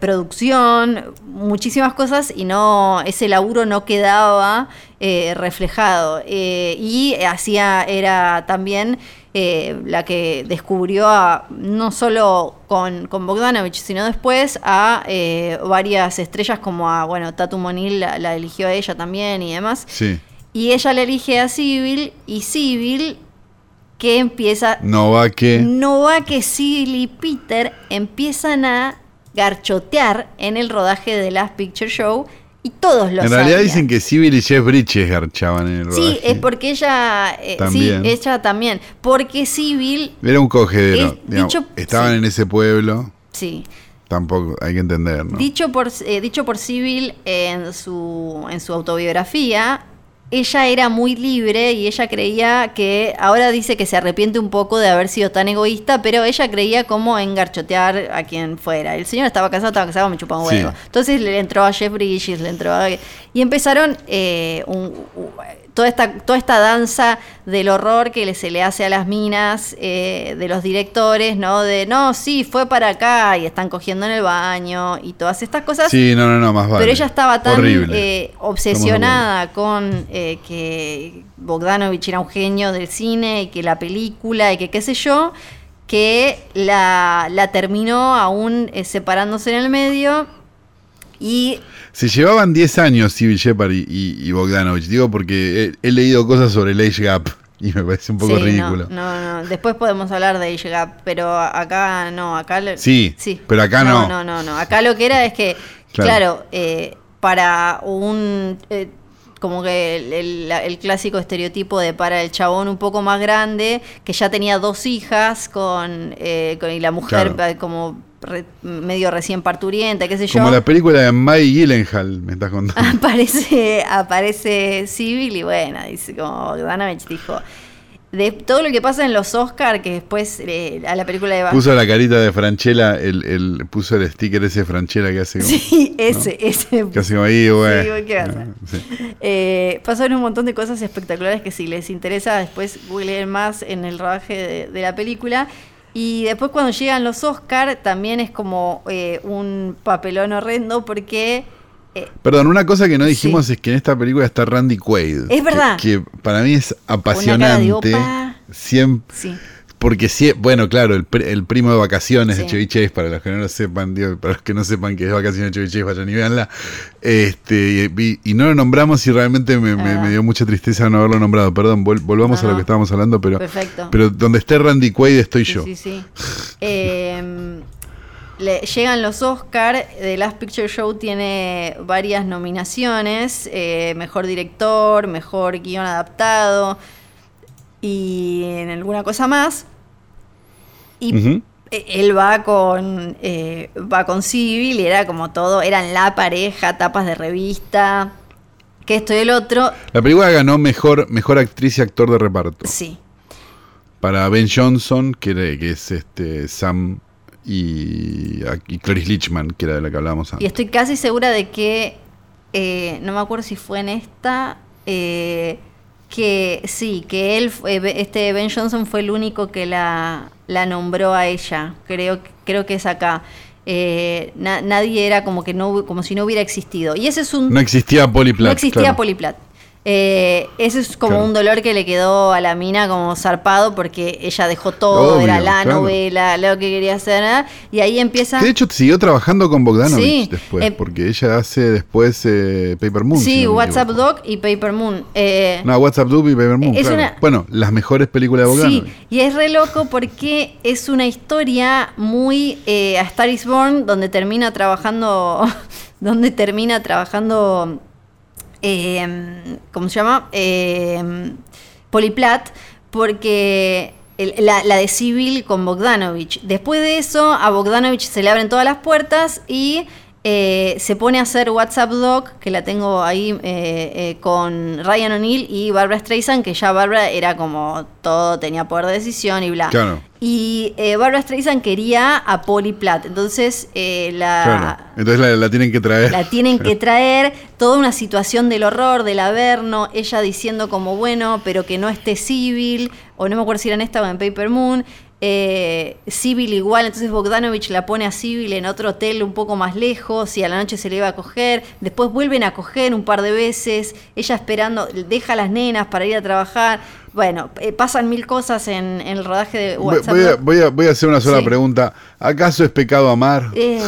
producción, muchísimas cosas y no ese laburo no quedaba reflejado y hacía era también eh, la que descubrió a, no solo con, con Bogdanovich, sino después a eh, varias estrellas como a, bueno, Tatu Monil la, eligió a ella también y demás. Y ella le elige a Civil y Civil que empieza... No va que... No va que Civil y Peter empiezan a garchotear en el rodaje de Last Picture Show y todos lo En realidad dicen que Civil y Jeff Bridges garchaban en el rodaje. Sí, es porque ella. Eh, sí, ella también. Porque Civil. Era un cogedero. estaban en ese pueblo. Sí. Tampoco hay que entender, ¿no? Dicho por, eh, dicho por Civil en su, en su autobiografía, ella era muy libre y ella creía que, ahora dice que se arrepiente un poco de haber sido tan egoísta, pero ella creía como engarchotear a quien fuera. El señor estaba casado, estaba casado, me chupaba un huevo. Entonces le entró a Jeff Bridges, le entró a... Y empezaron eh, un, toda esta, toda esta danza del horror que se le hace a las minas eh, de los directores, ¿no? De, no, sí, fue para acá y están cogiendo en el baño y todas estas cosas. Sí, no, no, no, más vale. Pero ella estaba tan eh, obsesionada con eh, que Bogdanovich era un genio del cine y que la película y que qué sé yo, que la, la terminó aún separándose en el medio y se llevaban 10 años Civil Shepard y, y, Bogdanovich, digo porque he, leído cosas sobre el Age Gap y me parece un poco ridículo. No, no, después podemos hablar de Age Gap, pero acá no, acá... Sí, sí, pero acá no. No, no, no, acá lo que era es que, claro, eh, para un... Eh, como que el, clásico estereotipo de para el chabón un poco más grande, que ya tenía dos hijas con, eh, con y la mujer como medio recién parturienta, qué sé yo. Como la película de Maggie Gyllenhaal, me estás contando. Aparece, aparece Civil y bueno, dice como Danovich dijo. De todo lo que pasa en los Oscars, que después eh, a la película de... Puso la carita de Franchella, el, el, puso el sticker ese de Franchella que hace como... Sí, ese, ese. Que hace como ahí, güey. Sí, eh, pasaron un montón de cosas espectaculares que si les interesa después googleen más en el rodaje de la película. Y después cuando llegan los Oscar también es como eh, un papelón horrendo porque... Eh, Perdón, una cosa que no dijimos es que en esta película está Randy Quaid. Es verdad. Que, para mí es apasionante. Siempre, sí. Porque sí, bueno, claro, el, el primo de vacaciones de Chevy Chase, para los que no lo sepan, para los que no sepan que es vacaciones de Chevy Chase, vayan y veanla. Este, y, no lo nombramos y realmente me, me, dio mucha tristeza no haberlo nombrado. Perdón, volvamos a lo que estábamos hablando, pero, pero donde esté Randy Quaid estoy yo. Sí, sí. Em, llegan los Oscar, The Last Picture Show tiene varias nominaciones, eh, mejor director, mejor guion adaptado y en alguna cosa más. Y e, él va con eh, va con Civil y era como todo, eran la pareja, tapas de revista, que esto y el otro. La película ganó mejor, mejor actriz y actor de reparto. Sí. Para Ben Johnson, que, que es este Sam y, y Clarice Lichman, que era de la que hablábamos antes. Y estoy casi segura de que, eh, no me acuerdo si fue en esta, eh, que sí, que él, este Ben Johnson fue el único que la, la nombró a ella. Creo, creo que es acá. Eh, nadie era como que no como si no hubiera existido y ese es un no existía Poliplat no existía Poliplat eh, ese es como un dolor que le quedó a la mina como zarpado porque ella dejó todo, era la novela, lo que quería hacer, ¿eh? y ahí empieza... Que de hecho siguió trabajando con Bogdanovich después, eh, porque ella hace después eh, Paper Moon. Sí, WhatsApp Dog y Paper Moon. no, WhatsApp Dog y Paper Moon, Bueno, las mejores películas de Bogdanovich. Sí, y es re loco porque es una historia muy a Star is Born, donde termina trabajando, donde termina trabajando eh, ¿cómo se llama? Eh, Poliplat, porque la, de Civil con Bogdanovich. Después de eso, a Bogdanovich se le abren todas las puertas y eh, se pone a hacer WhatsApp Doc, que la tengo ahí eh, con Ryan O'Neill y Barbara Streisand, que ya Barbara era como todo, tenía poder de decisión y bla. Claro. Y eh, Barbara Streisand quería a Polly Platt. Entonces, eh, la. Entonces la, tienen que traer. La tienen que traer. Toda una situación del horror, del averno. Ella diciendo, como bueno, pero que no esté civil. O no me acuerdo si era en esta o en Paper Moon. Eh, Civil igual, entonces Bogdanovich la pone a Civil en otro hotel un poco más lejos y a la noche se le iba a coger, después vuelven a coger un par de veces, ella esperando, deja a las nenas para ir a trabajar, bueno, eh, pasan mil cosas en, el rodaje de WhatsApp. Voy a, voy a, hacer una sola pregunta, ¿acaso es pecado amar? Eh,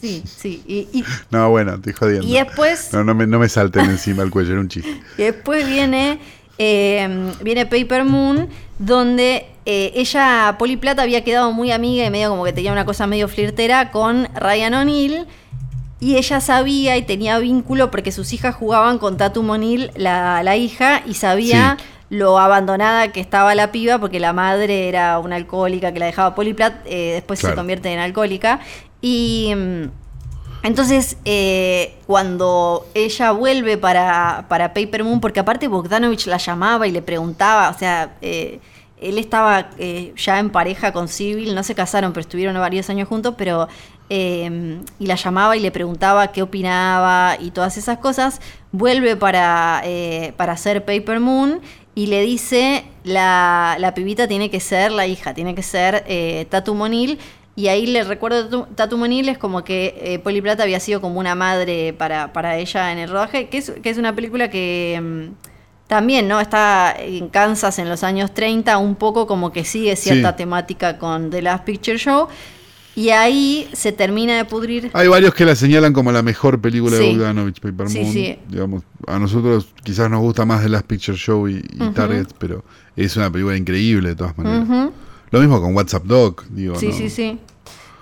sí, sí. no, bueno, estoy jodiendo. Y después... No, no me, no me salten encima el cuello, era un chiste. Y después viene, viene Paper Moon, donde eh, ella, Poli Plata, había quedado muy amiga y medio como que tenía una cosa medio flirtera con Ryan O'Neill. Y ella sabía y tenía vínculo porque sus hijas jugaban con Tatum O'Neill, la, hija, y sabía lo abandonada que estaba la piba porque la madre era una alcohólica que la dejaba Poliplat, eh, después se convierte en alcohólica. Y. Mm, entonces, eh, cuando ella vuelve para, para Paper Moon, porque aparte Bogdanovich la llamaba y le preguntaba, o sea, eh, él estaba eh, ya en pareja con Civil, no se casaron, pero estuvieron varios años juntos, pero em, y la llamaba y le preguntaba qué opinaba y todas esas cosas, vuelve para, eh, para hacer Paper Moon y le dice la, la, pibita tiene que ser la hija, tiene que ser eh, Tatu Monil. Y ahí le recuerdo Tatu Monil es como que eh, Poli Plata había sido como una madre para, para ella en el rodaje, que es, que es una película que em, también, ¿no? Está en Kansas en los años 30, un poco como que sigue cierta temática con The Last Picture Show. Y ahí se termina de pudrir. Hay varios que la señalan como la mejor película de Bogdanovich, Paper Moon. Sí, Digamos, a nosotros quizás nos gusta más The Last Picture Show y, Target, pero es una película increíble de todas maneras. Lo mismo con WhatsApp Dog, digo. Sí, sí, sí.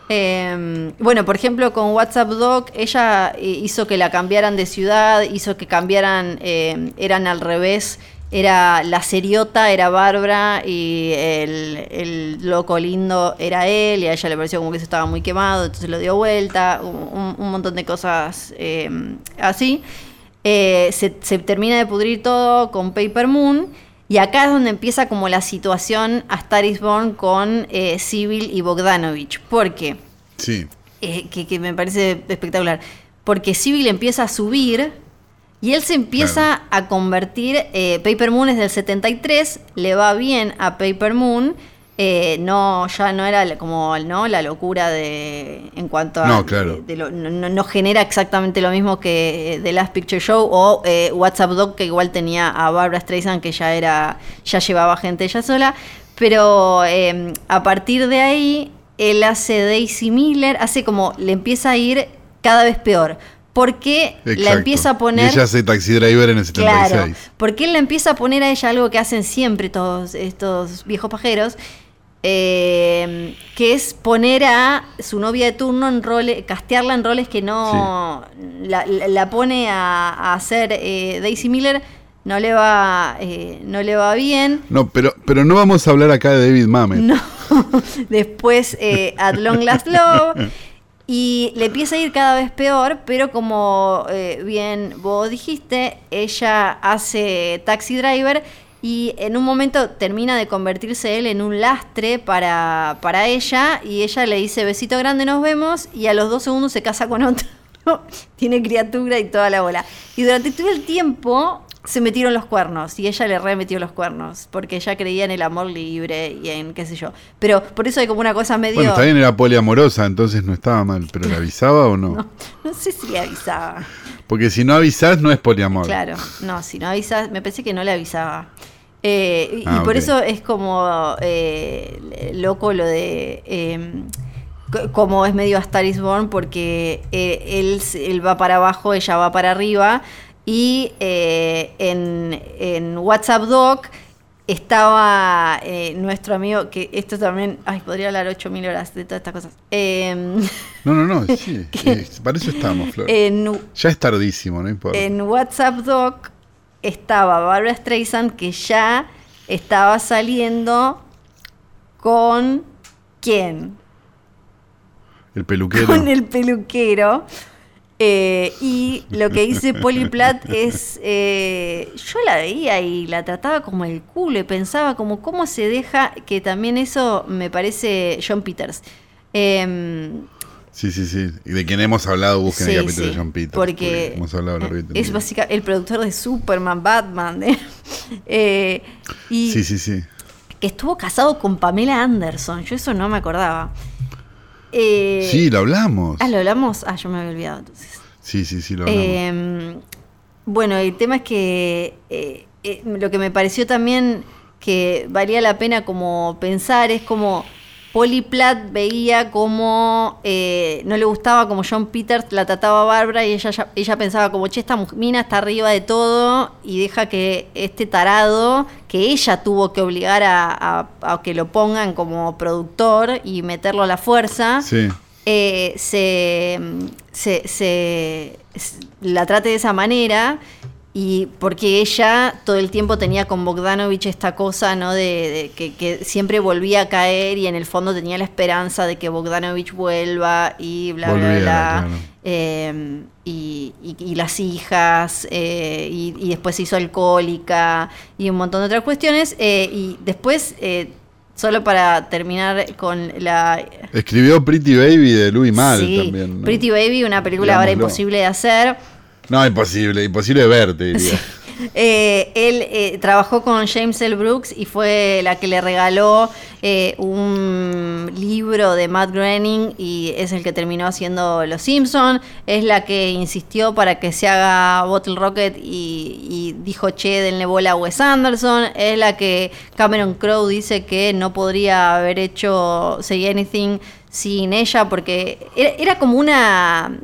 Em, bueno, por ejemplo, con WhatsApp Doc, ella eh, hizo que la cambiaran de ciudad, hizo que cambiaran, em, eran al revés. Era la seriota, era Bárbara y el, loco lindo era él, y a ella le pareció como que se estaba muy quemado, entonces lo dio vuelta, un, montón de cosas em, así. Eh, se, termina de pudrir todo con Paper Moon. Y acá es donde empieza como la situación a Star is Born con eh, Civil y Bogdanovich. ¿Por qué? Sí. Eh, que, me parece espectacular. Porque Civil empieza a subir y él se empieza a convertir. Eh, Paper Moon es del 73, le va bien a Paper Moon eh, no, ya no era como ¿no? la locura de en cuanto a no, claro. no, genera exactamente lo mismo que The Last Picture Show o eh, WhatsApp Dog que igual tenía a Barbara Streisand que ya era ya llevaba gente ella sola, pero em, a partir de ahí él hace Daisy Miller, hace como le empieza a ir cada vez peor porque la empieza a poner. Y ella hace taxi driver en el 76. Claro, porque él le empieza a poner a ella algo que hacen siempre todos estos viejos pajeros, eh, que es poner a su novia de turno en roles, castearla en roles que no la, pone a, hacer eh, Daisy Miller no le va, eh, no le va bien. No, pero, pero no vamos a hablar acá de David Mamet. No. Después, eh, At Long Last Love. Y le empieza a ir cada vez peor, pero como bien vos dijiste, ella hace taxi driver y en un momento termina de convertirse él en un lastre para, para ella y ella le dice besito grande, nos vemos y a los dos segundos se casa con otro. Tiene criatura y toda la bola. Y durante todo el tiempo se metieron los cuernos y ella le remetió los cuernos porque ella creía en el amor libre y en qué sé yo. Pero por eso hay como una cosa medio. Bueno, también era poliamorosa, entonces no estaba mal, pero ¿le avisaba o no? No, sé si le avisaba. Porque si no avisás no es poliamor. Claro, no, si no avisás, me pensé que no le avisaba. Eh, y ah, por eso es como eh, loco lo de. Em, como es medio a Star is Born, porque eh, él, él va para abajo, ella va para arriba y eh, en, WhatsApp Doc estaba eh, nuestro amigo, que esto también, ay, podría hablar 8.000 horas de todas estas cosas. Em, no, no, no, sí, para eso estamos, Flor. ya es tardísimo, no importa. En WhatsApp Doc estaba Barbara Streisand que ya estaba saliendo con quién? El peluquero. Con el peluquero. Eh, y lo que dice Poliplat es, eh, yo la veía y la trataba como el culo y pensaba como cómo se deja, que también eso me parece John Peters. Em, sí, sí, sí. Y de quien hemos hablado, busquen el capítulo de John Peters. Porque, hemos hablado es básicamente el productor de Superman, Batman. Eh, y sí, sí, sí. Que estuvo casado con Pamela Anderson. Yo eso no me acordaba. Eh, sí, lo hablamos. Ah, lo hablamos. Ah, yo me había olvidado entonces. Sí, sí, sí, lo hablamos. Em, bueno, el tema es que eh, eh, lo que me pareció también que valía la pena como pensar es como Polly Platt veía como eh, no le gustaba como John Peters la trataba a Bárbara y ella, ella pensaba como, che, esta mina está arriba de todo y deja que este tarado, que ella tuvo que obligar a, que lo pongan como productor y meterlo a la fuerza, eh, se, se, la trate de esa manera y porque ella todo el tiempo tenía con Bogdanovich esta cosa, ¿no? De, que, siempre volvía a caer y en el fondo tenía la esperanza de que Bogdanovich vuelva y bla, bla, bla. Em, y, las hijas, eh, y, después se hizo alcohólica y un montón de otras cuestiones. Eh, y después, eh, solo para terminar con la... Escribió Pretty Baby de Louis Mal también. Pretty Baby, una película ahora imposible de hacer no, imposible, imposible verte, diría. Eh, él eh, trabajó con James L. Brooks y fue la que le regaló eh, un libro de Matt Groening y es el que terminó haciendo Los Simpson. Es la que insistió para que se haga Bottle Rocket y, dijo che, del bola a Wes Anderson. Es la que Cameron Crowe dice que no podría haber hecho Say Anything sin ella porque era como una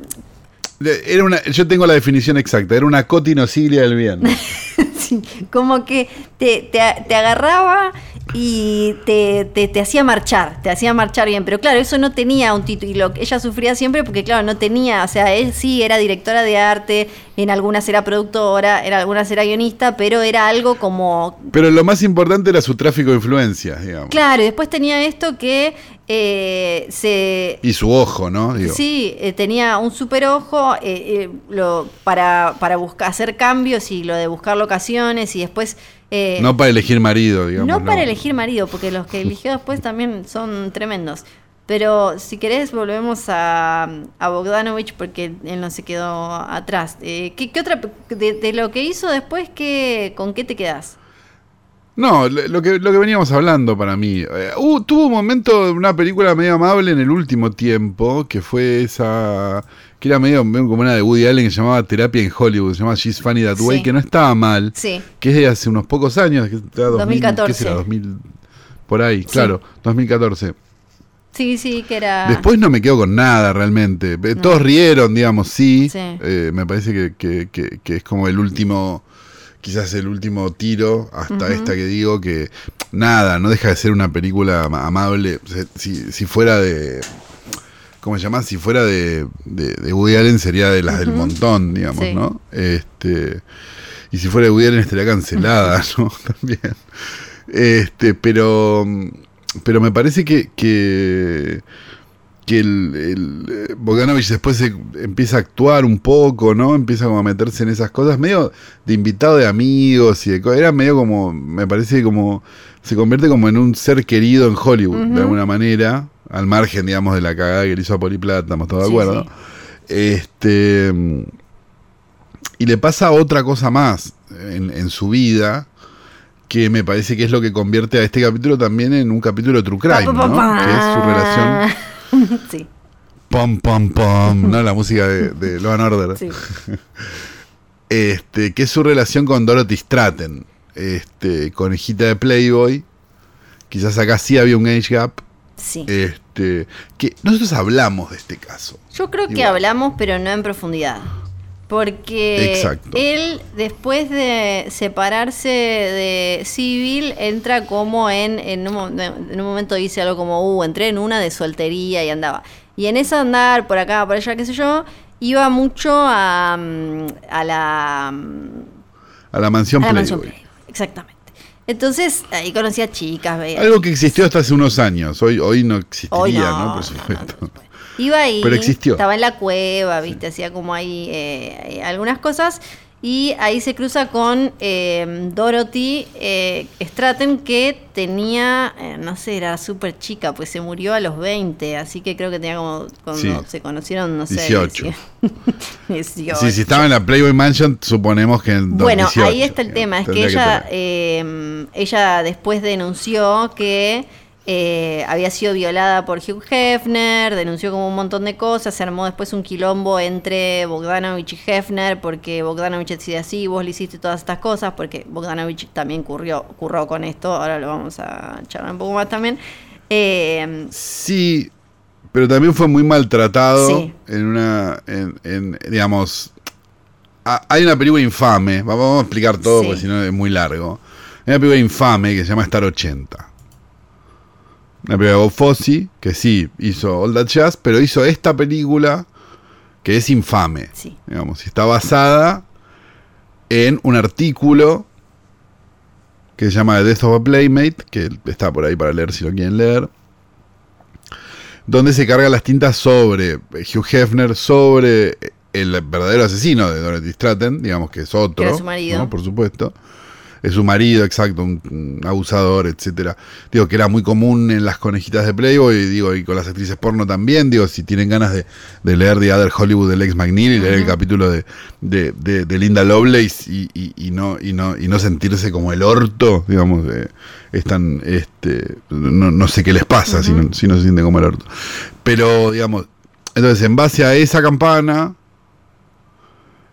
era una, yo tengo la definición exacta, era una cotinocilia del bien. sí, como que te, te, agarraba y te, te, hacía marchar, te hacía marchar bien. Pero claro, eso no tenía un título. Ella sufría siempre porque, claro, no tenía, o sea, él sí era directora de arte, en algunas era productora, en algunas era guionista, pero era algo como... Pero lo más importante era su tráfico de influencias, digamos. Claro, y después tenía esto que eh, se... Y su ojo, ¿no? Sí, eh, tenía un super ojo eh, lo, para, para buscar, hacer cambios y lo de buscar locaciones y después... no para elegir marido, digamos. No, para elegir marido, porque los que eligió después también son tremendos. Pero si querés volvemos a, a Bogdanovich porque él no se quedó atrás. ¿qué, otra de, lo que hizo después qué, con qué te quedás? No, lo que, lo que veníamos hablando para mí. Eh, tuvo un momento una película medio amable en el último tiempo, que fue esa. que era medio, como una de Woody Allen que se llamaba Terapia en Hollywood, se llamaba She's Funny That Way, que no estaba mal. Sí. Que es de hace unos pocos años, que 2014. ¿qué será? 2000, por ahí, claro, 2014. Sí, sí, que era. Después no me quedo con nada realmente. Todos rieron, digamos, sí. Eh, me parece que, que, que, que es como el último quizás el último tiro hasta esta que digo que nada, no deja de ser una película amable. Si, si fuera de. ¿Cómo se llama? Si fuera de, de, Woody Allen sería de las del montón, digamos, ¿no? Este. Y si fuera Woody Allen estaría cancelada, ¿no? También. Este, pero, pero me parece que, que, que el, el eh, Bogdanovich después se empieza a actuar un poco, ¿no? Empieza como a meterse en esas cosas, medio de invitado de amigos y de Era medio como, me parece como, se convierte como en un ser querido en Hollywood, de alguna manera, al margen, digamos, de la cagada que le hizo a Poliplata, estamos todos de acuerdo. Este y le pasa otra cosa más en, su vida, que me parece que es lo que convierte a este capítulo también en un capítulo de True Crime, ¿no? Que es su relación. sí. Pom, pom, pom, ¿no? La música de, de Law Order. Sí. Este, que es su relación con Dorothy Stratton, este, conejita de Playboy. Quizás acá sí había un age gap. Sí. Este, que nosotros hablamos de este caso. Yo creo que hablamos, pero no en profundidad. Porque él, después de separarse de Civil, entra como en, en un, en, un, momento dice algo como, uh, entré en una de soltería y andaba. Y en ese andar, por acá, por allá, qué sé yo, iba mucho a, mm, a la... Mm, a la mansión a la Mansión Exactamente. Entonces, ahí conocía chicas. Veía Algo que existió hasta hace unos años. Hoy, hoy no existiría, no, Por supuesto. Iba ahí, Pero existió. estaba en la cueva, viste, hacía como ahí eh, algunas cosas. Y ahí se cruza con eh, Dorothy eh, Stratton, que tenía, eh, no sé, era súper chica, pues se murió a los 20, así que creo que tenía como, cuando se conocieron, no sé. 18. 18. Sí, si estaba en la Playboy Mansion, suponemos que en Bueno, ahí está el tema, es que ella, ella después denunció que eh, había sido violada por Hugh Hefner, denunció como un montón de cosas, se armó después un quilombo entre Bogdanovich y Hefner, porque Bogdanovich decía así, vos le hiciste todas estas cosas, porque Bogdanovich también currió, curró con esto, ahora lo vamos a charlar un poco más también. Eh, sí, pero también fue muy maltratado en una, en, digamos, hay una película infame, vamos a explicar todo porque si no es muy largo, hay una película infame que se llama Star 80 la película de Bob Fosse, que sí hizo All That Jazz, pero hizo esta película que es infame. Sí. Digamos, está basada en un artículo que se llama The Death of a Playmate, que está por ahí para leer si lo quieren leer, donde se cargan las tintas sobre Hugh Hefner, sobre el verdadero asesino de Dorothy Stratton, digamos que es otro, que su marido. por supuesto es su marido, exacto, un, abusador, etcétera. Digo, que era muy común en las conejitas de Playboy, digo, y con las actrices porno también, digo, si tienen ganas de, leer The Other Hollywood del ex McNeil y leer el capítulo de, de, Linda Lovelace y, no, y, no, y no sentirse como el orto, digamos, están, este, no, sé qué les pasa si, no, si no se sienten como el orto. Pero, digamos, entonces en base a esa campana,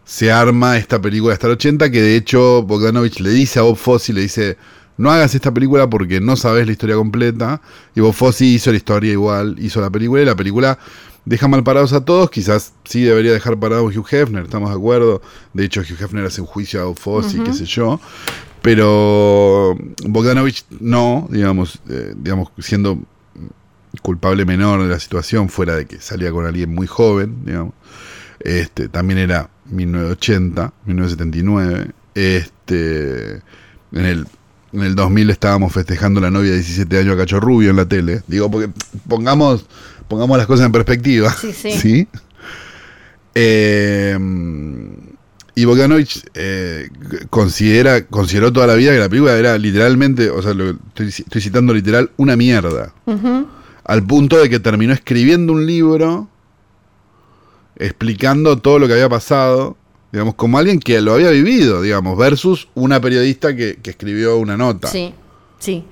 se arma esta película hasta el 80, que de hecho Bogdanovich le dice a Bob Fosse, le dice, no hagas esta película porque no sabes la historia completa. Y Bob Fosse hizo la historia igual, hizo la película y la película deja mal parados a todos. Quizás sí debería dejar parado a Hugh Hefner, estamos de acuerdo. De hecho, Hugh Hefner hace un juicio a Bob Fosse, qué sé yo. Pero Bogdanovich no, digamos, eh, digamos, siendo culpable menor de la situación, fuera de que salía con alguien muy joven, digamos. Este, también era 1980, 1979. Este, en el, en el 2000 estábamos festejando la novia de 17 años a Cacho Rubio en la tele. Digo, porque pongamos, pongamos las cosas en perspectiva. Sí, sí. Em, y Bogdanovich eh, considera, consideró toda la vida que la película era literalmente, o sea, estoy, citando literal, una mierda. Al punto de que terminó escribiendo un libro explicando todo lo que había pasado, digamos, como alguien que lo había vivido, digamos, versus una periodista que, escribió una nota. Sí, sí.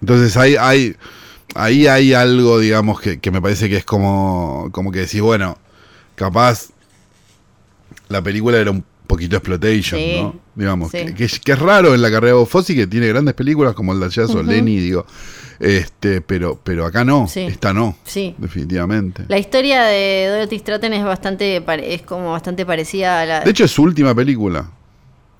Entonces hay, hay, ahí hay algo, digamos, que, me parece que es como, como que decís, bueno, capaz la película era un poquito exploitation, ¿no? Digamos, que, es raro en la carrera de Fossi, que tiene grandes películas como el de Jazz o Lenny, digo, este, pero, pero acá no, esta no, sí. definitivamente. La historia de Dorothy Stratton es bastante, es como bastante parecida a la. De hecho, es su última película.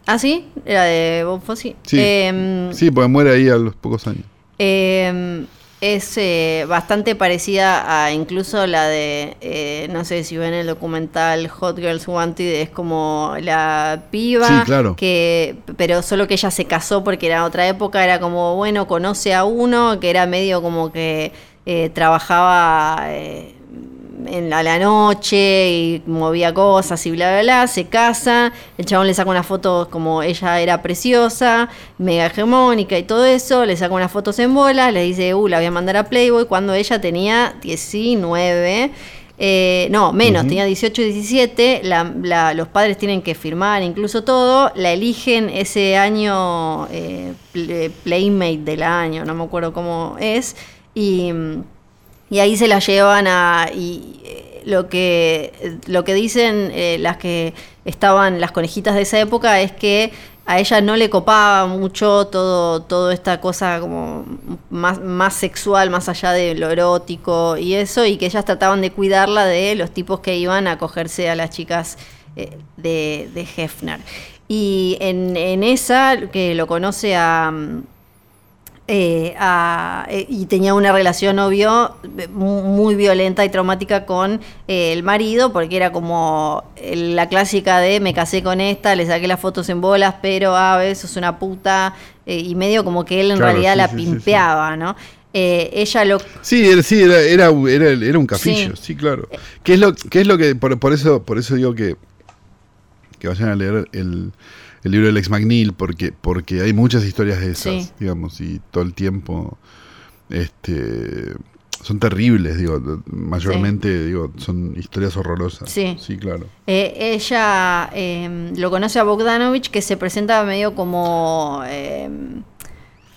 ¿Ah, sí? ¿Era de Bob Fosse? Sí, em, sí porque muere ahí a los pocos años. Em, es eh, bastante parecida a incluso la de, eh, no sé si ven el documental Hot Girls Wanted, es como la piba, que, pero solo que ella se casó porque era otra época, era como, bueno, conoce a uno que era medio como que eh, trabajaba en, a la noche y movía cosas y bla, bla, bla, se casa, el chabón le saca unas fotos como ella era preciosa, mega hegemónica y todo eso, le saca unas fotos en bola, le dice, uh, la voy a mandar a Playboy cuando ella tenía 19. Eh, no, menos, tenía 18 y 17, los padres tienen que firmar incluso todo, la eligen ese año eh, Playmate del año, no me acuerdo cómo es, y y ahí se la llevan a y eh, lo que lo que dicen eh, las que estaban las conejitas de esa época es que a ella no le copaba mucho todo toda esta cosa como más, más sexual más allá de lo erótico y eso y que ellas trataban de cuidarla de los tipos que iban a cogerse a las chicas eh, de, de Hefner. Y en, en esa que lo conoce a eh, eh, y tenía una relación, obvio, muy violenta y traumática con eh, el marido, porque era como la clásica de me casé con esta, le saqué las fotos en bolas, pero a veces es una puta, y medio como que él en realidad la pimpeaba, ¿no? ella lo sí sí era, era, era, un capillo sí, claro. Qué es lo qué es lo que por, por eso por eso digo que que vayan a leer el el libro del ex McNeil, porque, porque hay muchas historias de esas, digamos, y todo el tiempo este, son terribles, digo, mayormente, digo, son historias horrorosas. Sí, sí claro. Eh, ella em, lo conoce a Bogdanovich, que se presenta medio como... Em,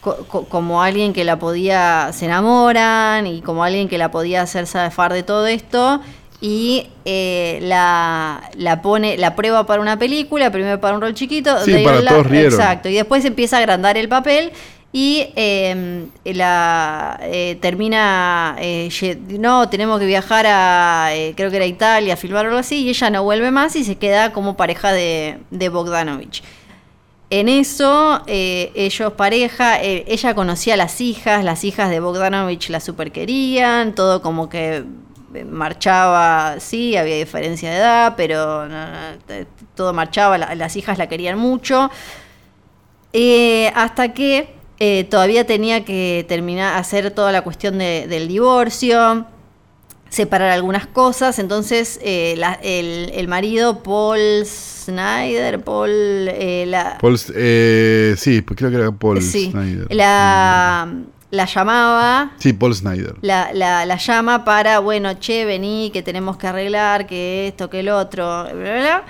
como alguien que la podía, se enamoran y como alguien que la podía hacer zafar de todo esto y eh, la, la, pone, la prueba para una película, primero para un rol chiquito, sí, para todos exacto, y después empieza a agrandar el papel y em, la eh, termina, eh, no, tenemos que viajar a, creo que era Italia, a filmar algo así, y ella no vuelve más y se queda como pareja de, de Bogdanovich. En eso, ellos pareja, ella conocía a las hijas, las hijas de Bogdanovich la super querían, todo como que marchaba, sí, había diferencia de edad, pero todo marchaba, las hijas la querían mucho. Eh, hasta que eh, todavía tenía que terminar, hacer toda la cuestión del divorcio, separar algunas cosas. Entonces, eh, el, marido, Paul Snyder, Paul. La, Paul sí, creo que era Paul Snyder. La la llamaba. Sí, Paul Snyder. La, la, llama para, bueno, che, vení, que tenemos que arreglar, que esto, que el otro, bla, bla, bla.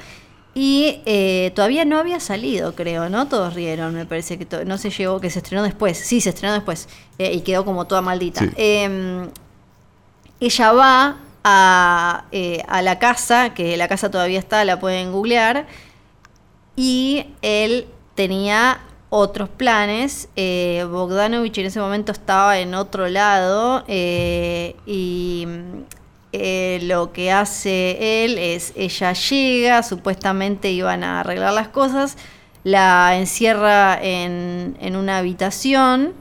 Y eh, todavía no había salido, creo, ¿no? Todos rieron, me parece que no se llegó, que se estrenó después. Sí, se estrenó después. Eh, y quedó como toda maldita. Em, ella va a, eh, a la casa, que la casa todavía está, la pueden googlear. Y él tenía otros planes. Eh, Bogdanovich en ese momento estaba en otro lado eh, y eh, lo que hace él es, ella llega, supuestamente iban a arreglar las cosas, la encierra en, en una habitación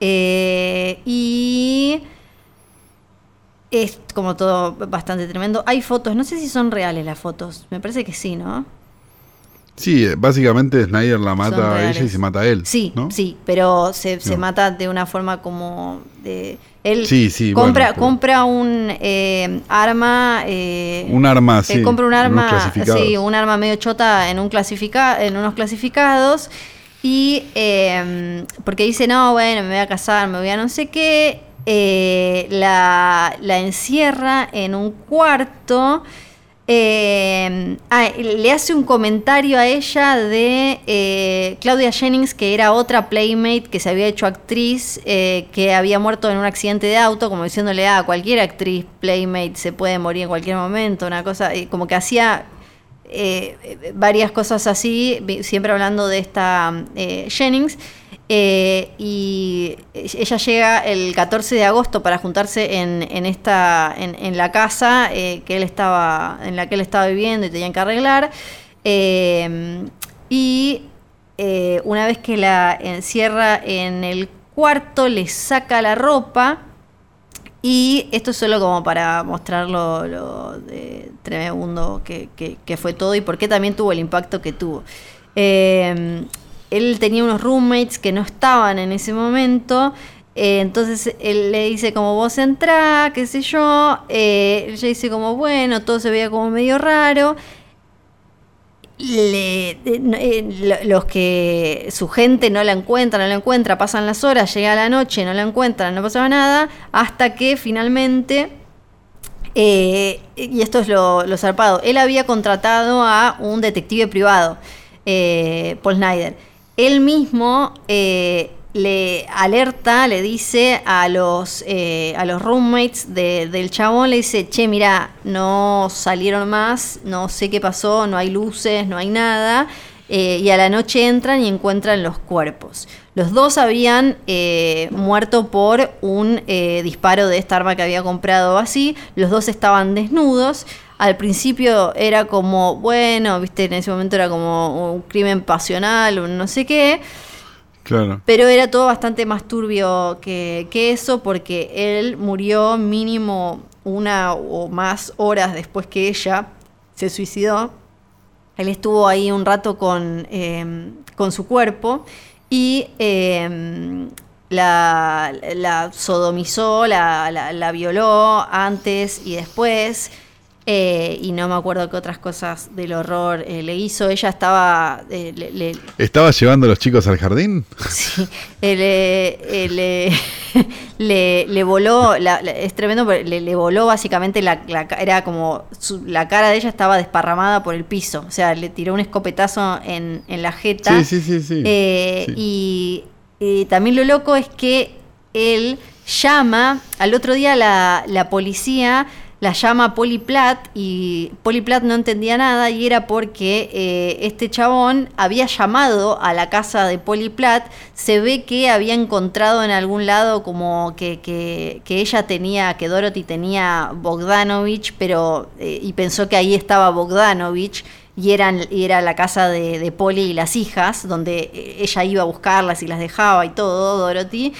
y es como todo bastante tremendo. Hay fotos, no sé si son reales las fotos, me parece que sí, ¿no? Sí, básicamente Snyder la mata a ella y se mata a él. Sí, sí, pero se, mata de una forma como de él sí, sí, compra compra un eh, arma eh, un arma sí compra un arma sí un arma medio chota en un clasifica en unos clasificados y em, porque dice no bueno me voy a casar me voy a no sé qué eh, la, la encierra en un cuarto eh, ah, le hace un comentario a ella de eh, Claudia Jennings, que era otra playmate que se había hecho actriz, eh, que había muerto en un accidente de auto, como diciéndole a ah, cualquier actriz playmate se puede morir en cualquier momento, una cosa, como que hacía varias cosas así, siempre hablando de esta Jennings. Eh, y ella llega el 14 de agosto para juntarse en, en esta, en, la casa eh, que él estaba, en la que él estaba viviendo y tenían que arreglar. Eh, y una vez que la encierra en el cuarto, le saca la ropa y esto es solo como para mostrar lo, de tremendo que, que, fue todo y por qué también tuvo el impacto que tuvo. Él tenía unos roommates que no estaban en ese momento. Eh, entonces él le dice como vos entrá, qué sé yo. Eh, ella dice como bueno, todo se veía como medio raro. Eh, los que su gente no la encuentra, no la encuentra, pasan las horas, llega la noche, no la encuentran, no pasaba nada, hasta que finalmente, y esto es lo, lo zarpado, él había contratado a un detective privado, Paul Snyder él mismo eh, le alerta, le dice a los, eh, a los roommates del chabón, le dice, che, mira, no salieron más, no sé qué pasó, no hay luces, no hay nada. Eh, y a la noche entran y encuentran los cuerpos. Los dos habían muerto por un disparo de esta arma que había comprado así. Los dos estaban desnudos al principio era como, bueno, viste, en ese momento era como un crimen pasional, un no sé qué. Claro. Pero era todo bastante más turbio que, eso, porque él murió mínimo una o más horas después que ella se suicidó. Él estuvo ahí un rato con, em, con su cuerpo y em, la, la, sodomizó, la, la violó antes y después. Eh, y no me acuerdo qué otras cosas del horror eh, le hizo. Ella estaba. Eh, ¿Estaba llevando a los chicos al jardín? Sí. le, le, voló. es tremendo, le, voló básicamente la, Era como. la cara de ella estaba desparramada por el piso. O sea, le tiró un escopetazo en, la jeta. Sí, sí, sí. Y, y, también lo loco es que él llama. Al otro día la, la policía la llama Poliplat y Poliplat no entendía nada y era porque eh, este chabón había llamado a la casa de Poliplat, se ve que había encontrado en algún lado como que, que, ella tenía, que Dorothy tenía Bogdanovich, pero eh, y pensó que ahí estaba Bogdanovich y, eran, y era la casa de, de Poli y las hijas, donde eh, ella iba a buscarlas y las dejaba y todo, Dorothy.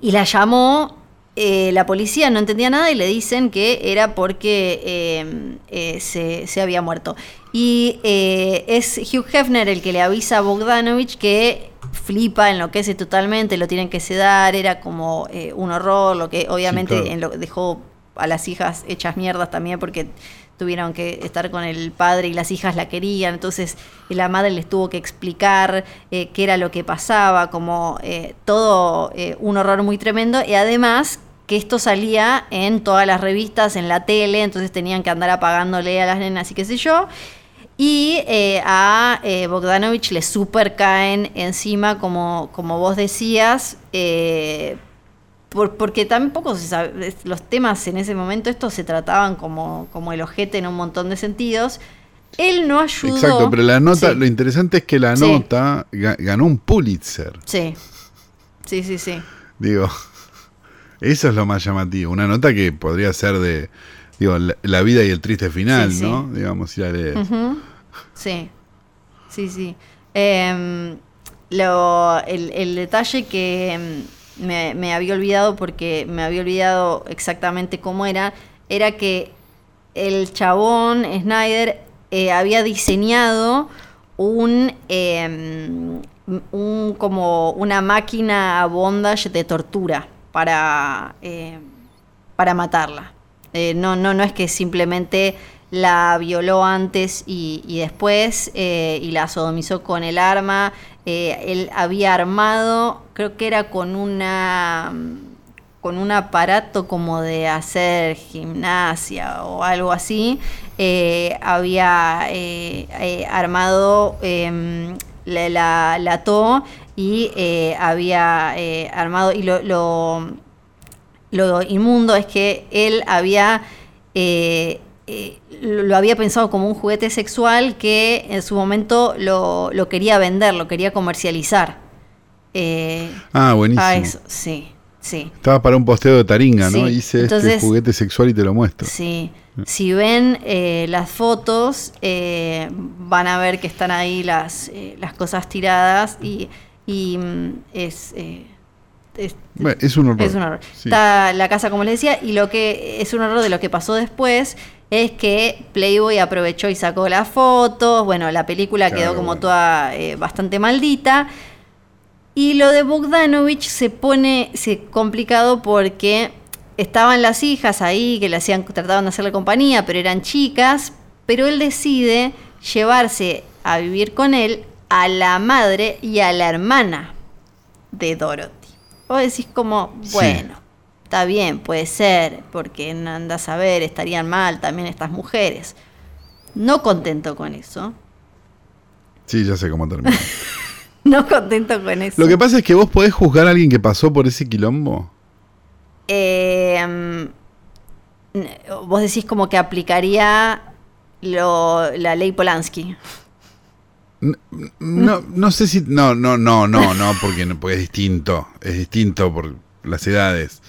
y la llamó eh, la policía no entendía nada y le dicen que era porque eh, eh, se, había muerto. Y es Hugh Hefner el que le avisa a Bogdanovich que flipa, enloquece totalmente, lo tienen que sedar, era como un horror, lo que obviamente dejó a las hijas hechas mierdas también porque tuvieron que estar con el padre y las hijas la querían, entonces la madre les tuvo que explicar qué era lo que pasaba, como todo un horror muy tremendo. Y además que esto salía en todas las revistas, en la tele, entonces tenían que andar apagándole a las nenas y qué sé yo. Y eh, a eh, Bogdanovich le super caen encima, como, como vos decías, eh, porque tampoco se sabe, los temas en ese momento, estos se trataban como, como el ojete en un montón de sentidos. Él no ayudó. Exacto, pero la nota, lo interesante es que la nota ganó un Pulitzer. Sí, sí, sí, sí. Digo. Eso es lo más llamativo. Una nota que podría ser de digo, la, vida y el triste final, ¿no? Digamos, si la Sí, sí, sí. Em, lo, el, detalle que em, me, había olvidado, porque me había olvidado exactamente cómo era, era que el chabón, Snyder, eh, había diseñado un, em, un como una máquina bondage de tortura para, eh, para matarla. Eh, no, no, no es que simplemente la violó antes y, después eh, y la sodomizó con el arma. él había armado, creo que era con una con un aparato como de hacer gimnasia o algo así, había armado, em, la, la, la ató y eh, había eh, armado, y lo, lo, inmundo es que él había, eh, lo había pensado como un juguete sexual que en su momento lo, quería vender, lo quería comercializar. ah, buenísimo. sí. Sí. Estaba para un posteo de Taringa, ¿no? Hice este juguete sexual y te lo muestro. Sí. Si ven las fotos, van a ver que están ahí las, las cosas tiradas y y mm, es... es, un horror. Está la casa, como les decía, y lo que es un horror de lo que pasó después es que Playboy aprovechó y sacó las fotos. Bueno, la película quedó como toda eh, bastante maldita. Y lo de Bogdanovich se pone se complicado porque estaban las hijas ahí que le hacían, trataban de hacerle compañía, pero eran chicas. Pero él decide llevarse a vivir con él a la madre y a la hermana de Dorothy. Vos decís como, bueno, está bien, puede ser, porque andas a ver, estarían mal también estas mujeres. No contento con eso. Sí, ya sé cómo termina. no contento con eso. Lo que pasa es que vos podés juzgar a alguien que pasó por ese quilombo. Eh, vos decís como que aplicaría la ley Polanski. No, no sé si. No, no, no, no, no, porque, porque es distinto. Es distinto por las edades.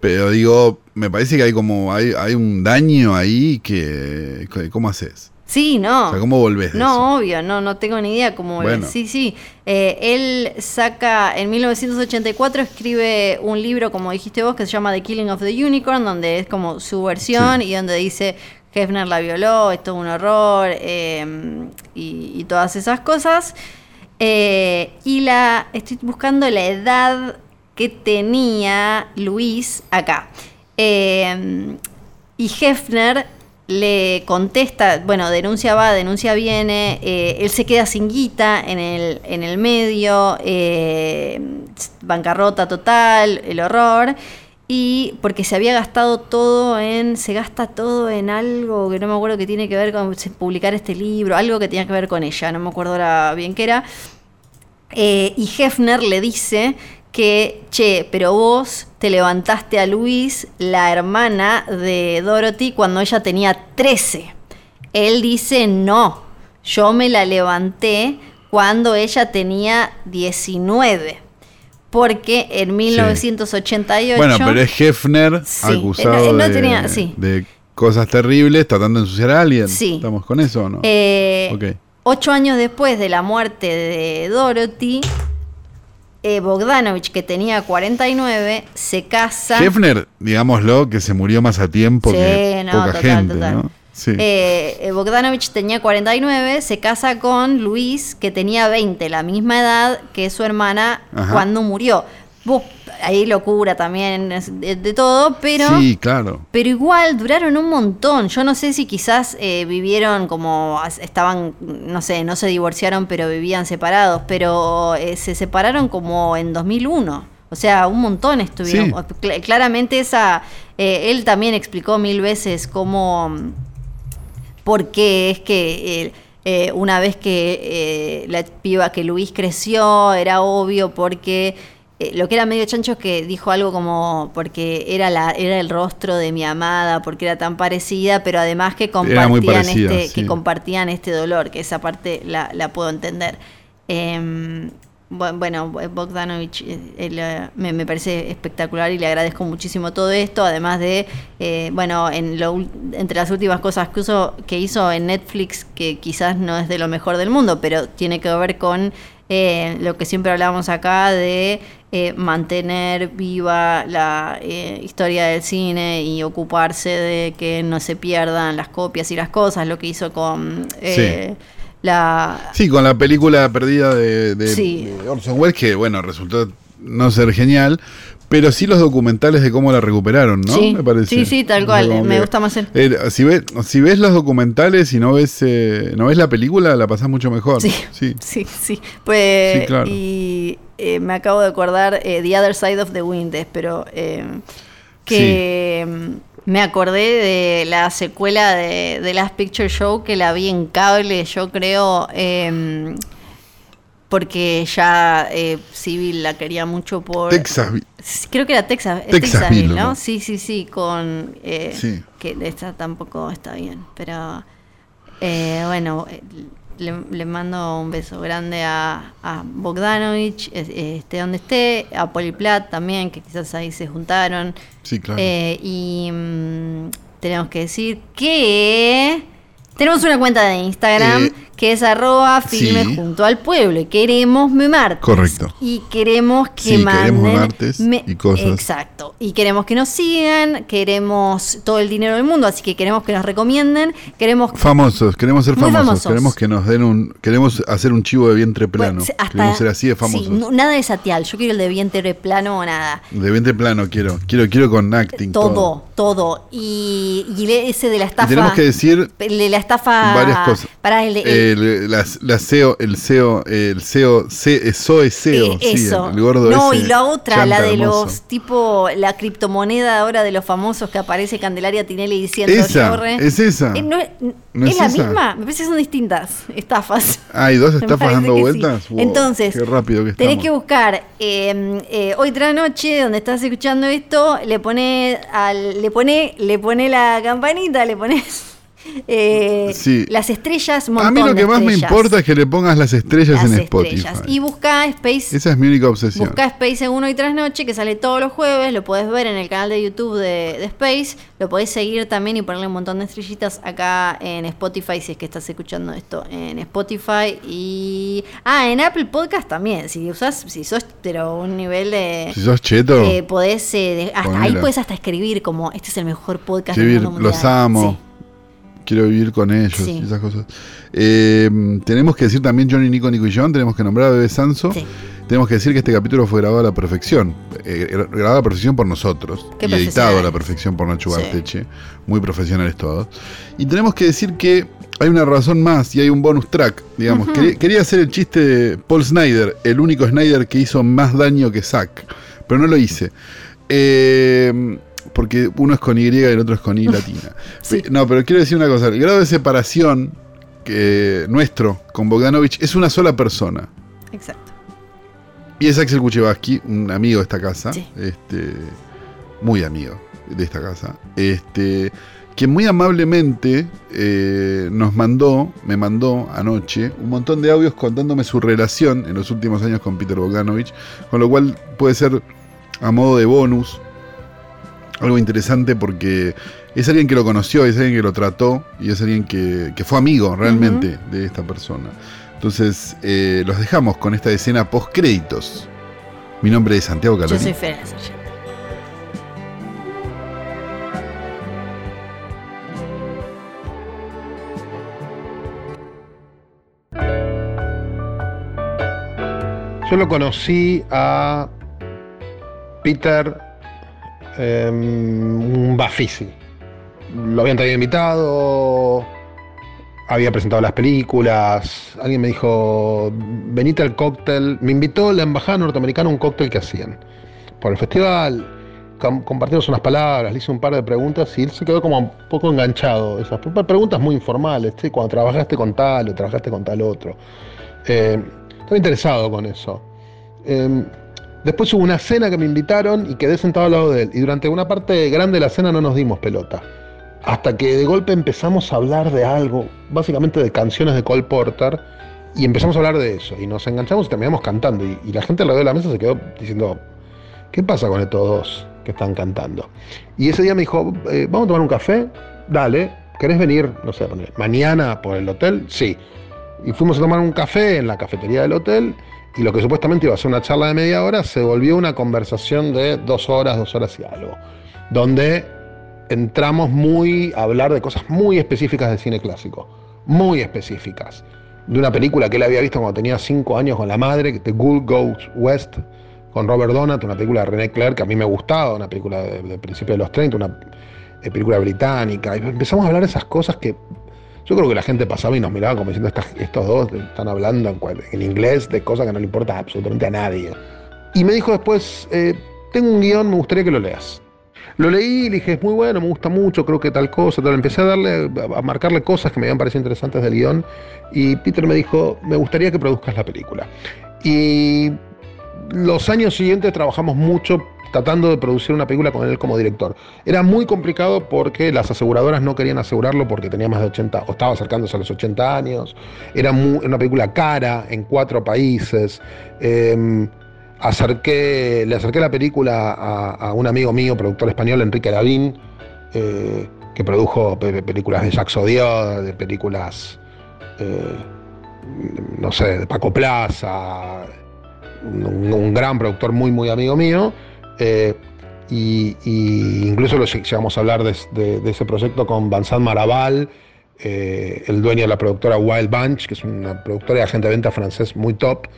Pero digo, me parece que hay como. Hay, hay un daño ahí que. ¿Cómo haces? Sí, no. O sea, ¿cómo volvés? no, obvio, no, no tengo ni idea cómo volvés. Sí, sí. Eh, él saca, en 1984 escribe un libro, como dijiste vos, que se llama The Killing of the Unicorn, donde es como su versión y donde dice Hefner la violó, es un horror em, y, todas esas cosas. Eh, y la estoy buscando la edad que tenía Luis acá. Em, y Hefner le contesta, bueno, denuncia va, denuncia viene, eh, él se queda sin guita en el, en el medio, eh, bancarrota total, el horror y porque se había gastado todo en, se gasta todo en algo que no me acuerdo que tiene que ver con publicar este libro, algo que tenía que ver con ella, no me acuerdo bien qué era. Eh, y Hefner le dice que, che, pero vos te levantaste a Luis, la hermana de Dorothy, cuando ella tenía 13. Él dice, no, yo me la levanté cuando ella tenía 19 porque en 1988... Bueno, pero es Hefner acusado de, cosas terribles tratando de ensuciar a alguien. Sí. ¿Estamos con eso o no? Eh, Ocho años después de la muerte de Dorothy, eh, Bogdanovich, que tenía 49, se casa... Hefner, digámoslo, que se murió más a tiempo que poca gente, ¿no? Eh, eh, Bogdanovich tenía 49, se casa con Luis, que tenía 20, la misma edad que su hermana cuando murió. ahí locura también de, todo, pero. Sí, claro. Pero igual duraron un montón. Yo no sé si quizás eh, vivieron como. Estaban, no sé, no se divorciaron, pero vivían separados, pero se separaron como en 2001. O sea, un montón estuvieron. Claramente esa. él también explicó mil veces cómo porque es que eh, eh, una vez que eh, la piba, que Luis creció, era obvio porque lo que era medio chancho es que dijo algo como porque era la era el rostro de mi amada porque era tan parecida pero además que compartían este que compartían este dolor que esa parte la, la puedo entender. Em, bueno, Bogdanovich eh, eh, me, parece espectacular y le agradezco muchísimo todo esto, además de, eh, bueno, en lo, entre las últimas cosas que, que hizo en Netflix, que quizás no es de lo mejor del mundo, pero tiene que ver con lo que siempre hablábamos acá de mantener viva la historia del cine y ocuparse de que no se pierdan las copias y las cosas, lo que hizo con... La... Sí, con la película perdida de, Orson Welles, que bueno, resultó no ser genial, pero sí los documentales de cómo la recuperaron, ¿no? Sí, me parece. Sí, sí, tal cual. me gusta más el... Eh, si, ves, si ves los documentales y no ves eh, no ves la película, la pasás mucho mejor. Sí, sí, sí. Pues, Y eh, me acabo de acordar The Other Side of the Wind, pero que... Mm, me acordé de la secuela de, de Last Picture Show que la vi en cable, yo creo, em, porque ya eh, Civil la quería mucho por... Texas. Creo que era Texas, Texasville, ¿no? Sí, sí, sí, con... Eh, que esta tampoco está bien, pero eh, bueno, le, mando un beso grande a, a Bogdanovich, esté donde esté, a Poliplat también, que quizás ahí se juntaron. Sí, claro. Eh, y mm, tenemos que decir que tenemos una cuenta de Instagram. Eh, que es arroba filme junto al pueblo. Y queremos memarte. Correcto. Y queremos que manden. y cosas. Exacto. Y queremos que nos sigan, queremos todo el dinero del mundo, así que queremos que nos recomienden. Queremos. Famosos, queremos ser famosos. Queremos que nos den un. Queremos hacer un chivo de vientre plano. queremos ser así de famosos. Sí, nada de satial. Yo quiero el de vientre plano o nada. De vientre plano quiero. Quiero, quiero con acting. Todo, todo. Y, ese de la estafa. tenemos que decir. De la estafa. Varias cosas. Para el, el, la, la CEO, el CEO, el CEO, Zoe CEO, eh, eso. el, gordo No, y la otra, la de los tipo, la criptomoneda ahora de los famosos que aparece Candelaria Tinelli diciendo esa, Es esa. Eh, no, es, la misma, me parece que son distintas estafas. ¿Hay dos estafas dando vueltas? Entonces, qué rápido que tenés que buscar eh, eh, hoy tras noche, donde estás escuchando esto, le pone al, le pone, le pone la campanita, le pones eh, Las estrellas, A mí lo que más me importa es que le pongas las estrellas en Spotify. Y busca Space. Esa es mi única obsesión. Busca Space en uno y tras noche, que sale todos los jueves. Lo podés ver en el canal de YouTube de, Space. Lo podés seguir también y ponerle un montón de estrellitas acá en Spotify, si es que estás escuchando esto en Spotify. Y. Ah, en Apple Podcast también. Si usas, si sos, pero un nivel de. Si sos cheto. Eh, podés. Eh, hasta, ahí puedes hasta escribir como: Este es el mejor podcast del mundo Los amo quiero vivir con ellos y esas cosas. Eh, tenemos que decir también Johnny, Nico, Nico y John, tenemos que nombrar a Bebé Sanso. Tenemos que decir que este capítulo fue grabado a la perfección. Eh, grabado a la perfección por nosotros. y editado a la perfección por Nacho Barteche. Muy profesionales todos. Y tenemos que decir que hay una razón más y hay un bonus track, digamos. quería, hacer el chiste de Paul Snyder, el único Snyder que hizo más daño que Zack. Pero no lo hice. Eh, porque uno es con Y y el otro es con I latina. No, pero quiero decir una cosa, el grado de separación que nuestro con Bogdanovich es una sola persona. Exacto. Y es Axel Kuchevaski, un amigo de esta casa, este, muy amigo de esta casa, este, quien muy amablemente eh, nos mandó, me mandó anoche, un montón de audios contándome su relación en los últimos años con Peter Bogdanovich, con lo cual puede ser a modo de bonus algo interesante porque es alguien que lo conoció, es alguien que lo trató y es alguien que, fue amigo realmente de esta persona. Entonces, eh, los dejamos con esta escena post créditos. Mi nombre es Santiago Calori. Yo soy Fera Yo lo conocí a Peter un Bafisi. Lo habían traído invitado, había presentado las películas, alguien me dijo, venite al cóctel, me invitó la embajada norteamericana a un cóctel que hacían por el festival, compartimos unas palabras, le hice un par de preguntas y él se quedó como un poco enganchado, esas preguntas muy informales, cuando trabajaste con tal o trabajaste con tal otro. Eh, estaba interesado con eso. Em, Después hubo una cena que me invitaron y quedé sentado al lado de él. Y durante una parte grande de la cena no nos dimos pelota. Hasta que de golpe empezamos a hablar de algo, básicamente de canciones de Cole Porter, y empezamos a hablar de eso. Y nos enganchamos y terminamos cantando. Y, la gente alrededor de la mesa se quedó diciendo, ¿qué pasa con estos dos que están cantando? Y ese día me dijo, eh, ¿vamos a tomar un café? Dale, ¿querés venir, no sé, mañana por el hotel? Sí. Y fuimos a tomar un café en la cafetería del hotel y lo que supuestamente iba a ser una charla de media hora se volvió una conversación de dos horas, dos horas y algo, donde entramos muy a hablar de cosas muy específicas del cine clásico, muy específicas, de una película que él había visto cuando tenía cinco años con la madre, The Ghoul Goes West, con Robert Donat, una película de René Clair que a mí me gustaba, una película de, de principios de los 30, una eh, película británica, y empezamos a hablar de esas cosas que yo creo que la gente pasaba y nos miraba como diciendo, estos dos están hablando en, inglés de cosas que no le importan absolutamente a nadie. Y me dijo después, eh, tengo un guion, me gustaría que lo leas. Lo leí y dije, es muy bueno, me gusta mucho, creo que tal cosa, tal. Empecé a darle, a marcarle cosas que me habían parecido interesantes del guion. Y Peter me dijo, me gustaría que produzcas la película. Y los años siguientes trabajamos mucho tratando de producir una película con él como director. Era muy complicado porque las aseguradoras no querían asegurarlo porque tenía más de 80, o estaba acercándose a los 80 años. Era una película cara en cuatro países. Em, acerqué, le acerqué la película a, un amigo mío, productor español, Enrique Lavín, eh, que produjo películas de Jacques Odiot, de películas... Eh, no sé, de Paco Plaza, un, gran productor muy, muy amigo mío. Eh, y, incluso lo llegamos a hablar de, ese proyecto con Vincent Maraval, eh, el dueño de la productora Wild Bunch, que es una productora de agente de venta francés muy top,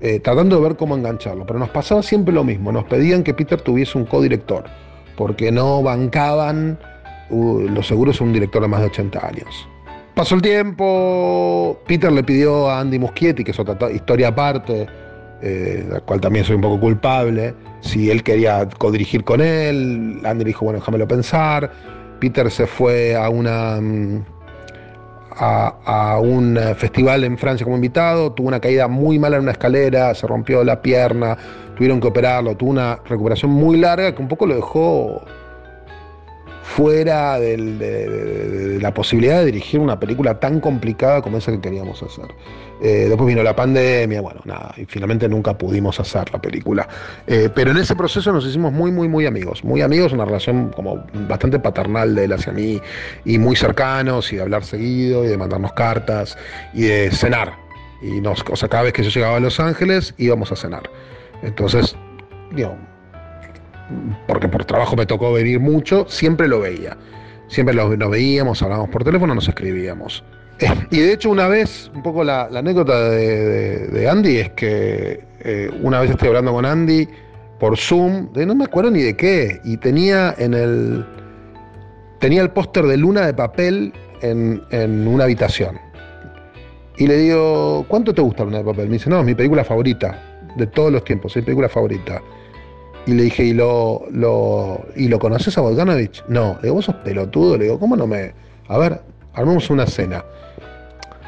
eh, tratando de ver cómo engancharlo. Pero nos pasaba siempre lo mismo, nos pedían que Peter tuviese un codirector, porque no bancaban uh, los seguros a un director de más de 80 años. Pasó el tiempo, Peter le pidió a Andy Muschietti, que es otra historia aparte, eh, la cual también soy un poco culpable, si él quería codirigir con él, Andy dijo, bueno, déjamelo pensar, Peter se fue a una... Mm, a, un festival en Francia como invitado, tuvo una caída muy mala en una escalera, se rompió la pierna, tuvieron que operarlo, tuvo una recuperación muy larga que un poco lo dejó fuera de, la posibilidad de dirigir una película tan complicada como esa que queríamos hacer. Eh, después vino la pandemia, bueno, nada, y finalmente nunca pudimos hacer la película. Eh, pero en ese proceso nos hicimos muy, muy, muy amigos. Muy amigos, una relación como bastante paternal de él hacia mí, y muy cercanos, y de hablar seguido, y de mandarnos cartas, y de cenar. Y nos, o sea, cada vez que yo llegaba a Los Ángeles, íbamos a cenar. Entonces, digo, porque por trabajo me tocó venir mucho, siempre lo veía. Siempre lo, nos veíamos, hablábamos por teléfono, nos escribíamos. Eh, y de hecho una vez, un poco la, anécdota de, Andy es que eh, una vez estoy hablando con Andy por Zoom, de no me acuerdo ni de qué, y tenía en el tenía el póster de Luna de papel en, en, una habitación. Y le digo, ¿cuánto te gusta Luna de papel? Me dice, no, es mi película favorita, de todos los tiempos, es mi película favorita. Y le dije, ¿y lo, lo, ¿y lo conoces a Volkanovich? No. Le digo, vos sos pelotudo. Le digo, ¿cómo no me.? A ver, armamos una cena.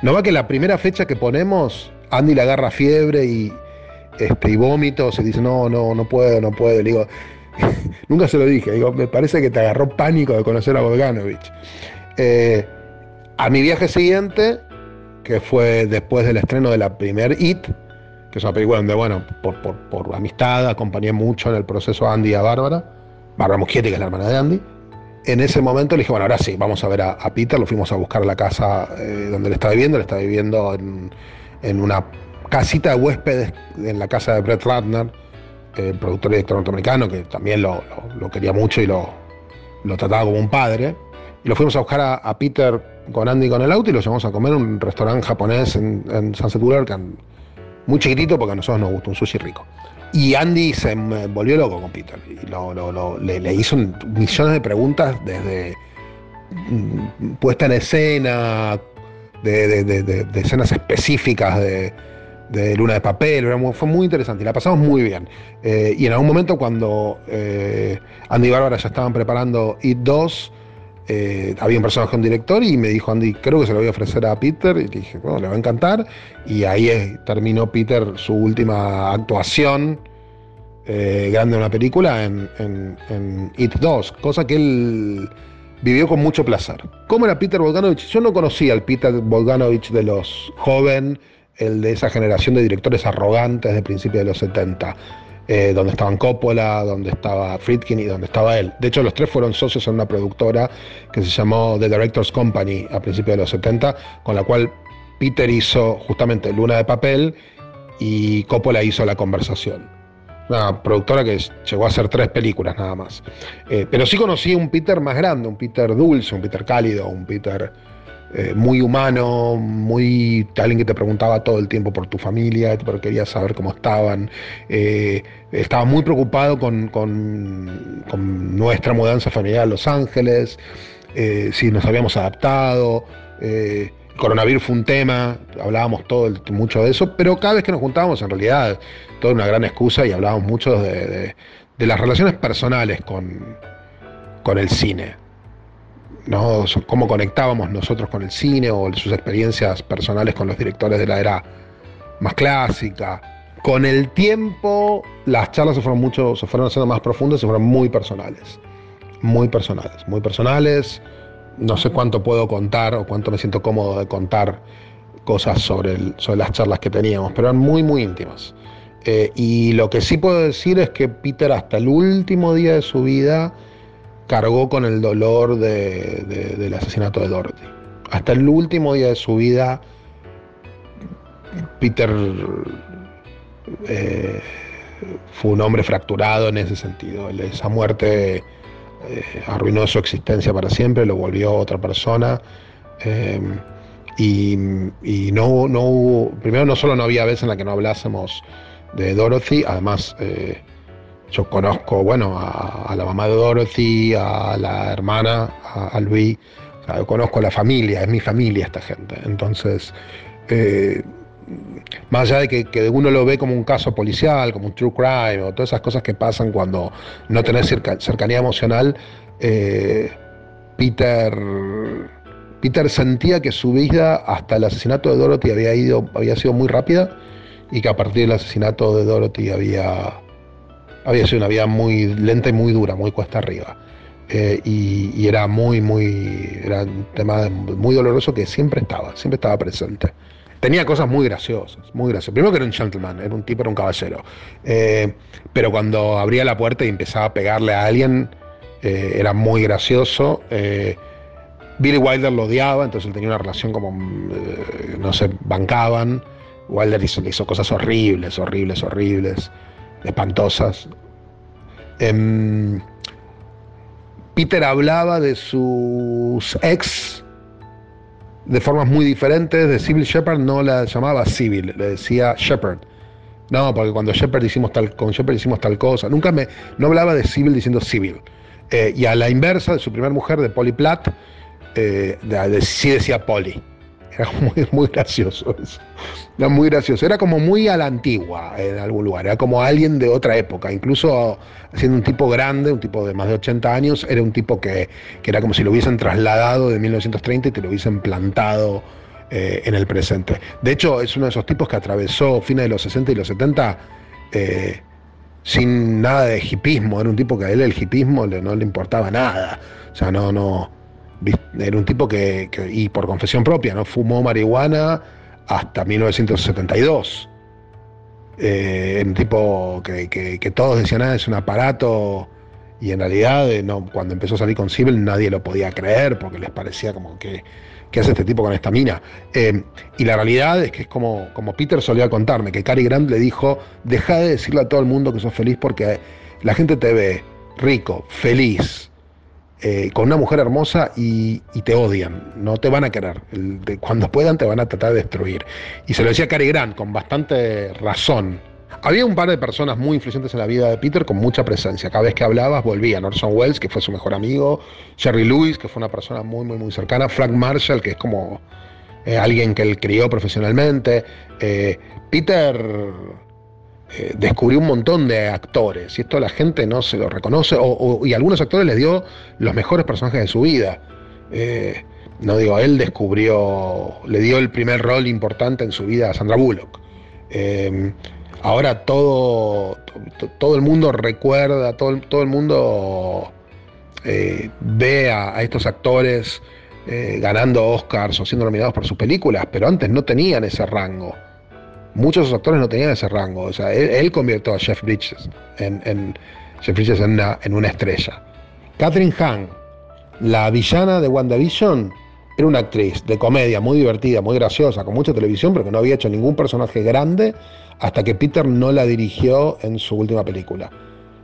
¿No va que la primera fecha que ponemos, Andy le agarra fiebre y, este, y vómitos y dice, no, no, no puedo, no puedo? Le digo, nunca se lo dije. Digo, me parece que te agarró pánico de conocer a Volkanovich. Eh, a mi viaje siguiente, que fue después del estreno de la primer IT, que es una película donde, bueno, por, por, amistad acompañé mucho en el proceso a Andy y a Bárbara, Bárbara Muschietti, que es la hermana de Andy. En ese momento le dije, bueno, ahora sí, vamos a ver a, Peter, lo fuimos a buscar a la casa eh, donde él está viviendo, él está viviendo en, una casita de huéspedes en la casa de Brett Ratner, el productor y director norteamericano, que también lo, quería mucho y lo, lo, trataba como un padre. Y lo fuimos a buscar a, Peter con Andy con el auto y lo llevamos a comer en un restaurante japonés en, en Sunset Boulevard, muy chiquitito porque a nosotros nos gusta un sushi rico. Y Andy se volvió loco con Peter y le, hizo millones de preguntas desde mm, puesta en escena, de, escenas específicas de, Luna de Papel, fue muy interesante y la pasamos muy bien. Eh, y en algún momento cuando eh, Andy y Bárbara ya estaban preparando IT 2, eh, había un personaje, un director, y me dijo Andy, creo que se lo voy a ofrecer a Peter, y dije, bueno, le va a encantar, y ahí terminó Peter su última actuación eh, grande en una película en, en, It 2, cosa que él vivió con mucho placer. ¿Cómo era Peter Bogdanovich? Yo no conocía al Peter Bogdanovich de los jóvenes, el de esa generación de directores arrogantes de principios de los 70. Eh, donde estaban Coppola, donde estaba Friedkin y donde estaba él. De hecho, los tres fueron socios en una productora que se llamó The Directors Company a principios de los 70, con la cual Peter hizo justamente Luna de Papel y Coppola hizo La Conversación. Una productora que llegó a hacer tres películas nada más. Eh, pero sí conocí un Peter más grande, un Peter dulce, un Peter cálido, un Peter eh, muy humano, muy alguien que te preguntaba todo el tiempo por tu familia, pero quería saber cómo estaban. Eh, estaba muy preocupado con, nuestra mudanza familiar a Los Ángeles, eh, si nos habíamos adaptado. coronavirus fue un tema, hablábamos todo mucho de eso, pero cada vez que nos juntábamos, en realidad, toda una gran excusa y hablábamos mucho de, las relaciones personales con, con el cine ¿no? cómo conectábamos nosotros con el cine o sus experiencias personales con los directores de la era más clásica. Con el tiempo las charlas se fueron mucho, se fueron haciendo más profundas, se fueron muy personales. Muy personales, muy personales. No sé cuánto puedo contar o cuánto me siento cómodo de contar cosas sobre, sobre las charlas que teníamos, pero eran muy, muy íntimas. Eh, y lo que sí puedo decir es que Peter hasta el último día de su vida cargó con el dolor del asesinato de Dorothy. Hasta el último día de su vida Peter eh, fue un hombre fracturado en ese sentido. Esa muerte eh, arruinó su existencia para siempre, lo volvió otra persona. y, no, no hubo, primero no solo no había veces en la que no hablásemos de Dorothy, además yo conozco, bueno, a, la mamá de Dorothy, a la hermana, a, Luis, yo conozco la familia, es mi familia esta gente. Entonces, eh, más allá de que, uno lo ve como un caso policial, como un true crime, o todas esas cosas que pasan cuando no tenés cercanía emocional, eh, Peter, Peter sentía que su vida hasta el asesinato de Dorothy había, ido, había sido muy rápida y que a partir del asesinato de Dorothy había había sido una vida muy lenta y muy dura, muy cuesta arriba. Eh, y, era muy, muy, era un tema muy doloroso que siempre estaba, siempre estaba presente. Tenía cosas muy graciosas, muy graciosas. Primero que era un gentleman, era un tipo, era un caballero. Eh, pero cuando abría la puerta y empezaba a pegarle a alguien, eh, era muy gracioso. Billy Wilder lo odiaba, entonces él tenía una relación como, no se bancaban. Wilder hizo cosas horribles, horribles, horribles espantosas. Em, Peter hablaba de sus ex de formas muy diferentes. De Civil Shepard no la llamaba Civil, le decía Shepard. No, porque cuando Shepard hicimos tal, con Shepard hicimos tal cosa. Nunca me, no hablaba de Civil diciendo Civil. Eh, y a la inversa de su primera mujer, de Polly Platt, eh, sí decía Polly. Era muy, gracioso eso. Era muy gracioso. Era como muy a la antigua en algún lugar. Era como alguien de otra época. Incluso siendo un tipo grande, un tipo de más de 80 años, era un tipo que, era como si lo hubiesen trasladado de 1930 y te lo hubiesen plantado eh, en el presente. De hecho, es uno de esos tipos que atravesó fines de los 60 y los 70 eh, sin nada de hipismo. Era un tipo que a él el hipismo no le importaba nada. O sea, no, no era un tipo que, y por confesión propia, ¿no? Fumó marihuana hasta 1972. Eh, un tipo que, todos decían, ah, es un aparato, y en realidad eh, no, cuando empezó a salir con Civil nadie lo podía creer porque les parecía como que, ¿qué hace este tipo con esta mina? Eh, y la realidad es que es como, como Peter solía contarme, que Cary Grant le dijo, deja de decirle a todo el mundo que sos feliz porque la gente te ve rico, feliz, eh, con una mujer hermosa y, te odian, no te van a querer. cuando puedan te van a tratar de destruir. Y se lo decía Cary Grant con bastante razón. Había un par de personas muy influyentes en la vida de Peter con mucha presencia. Cada vez que hablabas volvía. Orson Welles, que fue su mejor amigo, Jerry Lewis, que fue una persona muy, muy, muy cercana, Frank Marshall, que es como eh, alguien que él crió profesionalmente. Eh, Peter eh, descubrió un montón de actores y esto la gente no se lo reconoce y algunos actores les dio los mejores personajes de su vida. Eh, no digo, él descubrió, le dio el primer rol importante en su vida a Sandra Bullock. Eh, ahora todo, todo el mundo recuerda, todo, todo el mundo ve a, estos actores ganando Oscars o siendo nominados por sus películas, pero antes no tenían ese rango muchos de actores no tenían ese rango. O sea, él, convirtió a Jeff Bridges en, Jeff Bridges en una, estrella. Catherine Hahn, la villana de WandaVision, era una actriz de comedia muy divertida, muy graciosa, con mucha televisión, pero que no había hecho ningún personaje grande hasta que Peter no la dirigió en su última película.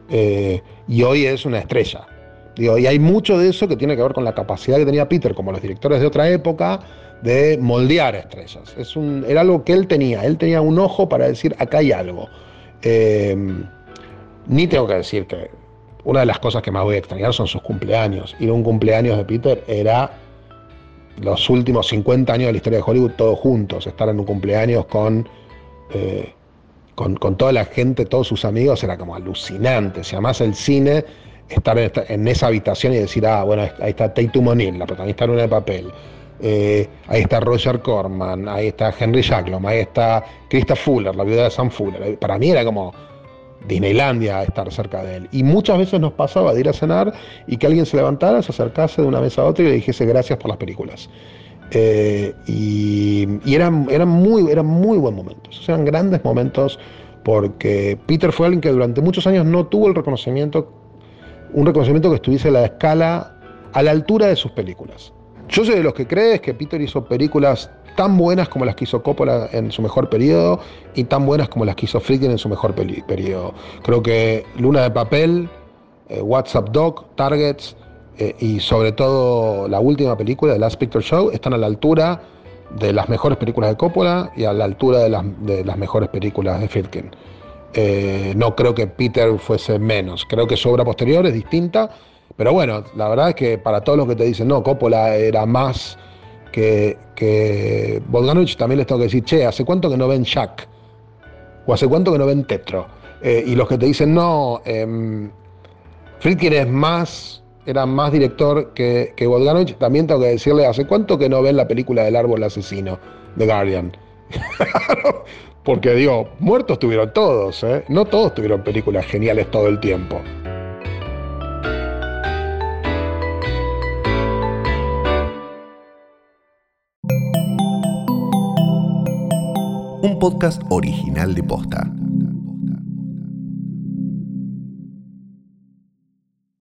Eh, y hoy es una estrella. Y hay mucho de eso que tiene que ver con la capacidad que tenía Peter, como los directores de otra época, de moldear estrellas. Es un, era algo que él tenía. Él tenía un ojo para decir, acá hay algo. Eh, ni tengo que decir que una de las cosas que más voy a extrañar son sus cumpleaños. Ir un cumpleaños de Peter era los últimos 50 años de la historia de Hollywood todos juntos. Estar en un cumpleaños con, eh, con, toda la gente, todos sus amigos, era como alucinante. Si además el cine, estar en, esa habitación y decir, ah, bueno, ahí está Tatum O'Neill, la protagonista de una de papel. Eh, ahí está Roger Corman, ahí está Henry Jackson, ahí está Krista Fuller, la viuda de Sam Fuller. Para mí era como Disneylandia estar cerca de él. Y muchas veces nos pasaba de ir a cenar y que alguien se levantara, se acercase de una mesa a otra y le dijese gracias por las películas. Eh, y, eran, eran, muy, eran muy buenos momentos, eran grandes momentos porque Peter fue alguien que durante muchos años no tuvo el reconocimiento, un reconocimiento que estuviese a la escala, a la altura de sus películas. Yo soy de los que crees que Peter hizo películas tan buenas como las que hizo Coppola en su mejor periodo y tan buenas como las que hizo Friedkin en su mejor periodo. Creo que Luna de Papel, eh, WhatsApp Dog, Targets eh, y sobre todo la última película, The Last Picture Show, están a la altura de las mejores películas de Coppola y a la altura de las, mejores películas de Friedkin. Eh, no creo que Peter fuese menos, creo que su obra posterior es distinta, pero bueno, la verdad es que para todos los que te dicen, no, Coppola era más que, que también les tengo que decir, che, ¿hace cuánto que no ven Jack? ¿O hace cuánto que no ven Tetro? Eh, y los que te dicen, no, eh, Friedkin es más, era más director que, que también tengo que decirle, ¿hace cuánto que no ven la película del árbol asesino de Guardian? Porque digo, muertos tuvieron todos, ¿eh? No todos tuvieron películas geniales todo el tiempo. Un podcast original de Posta.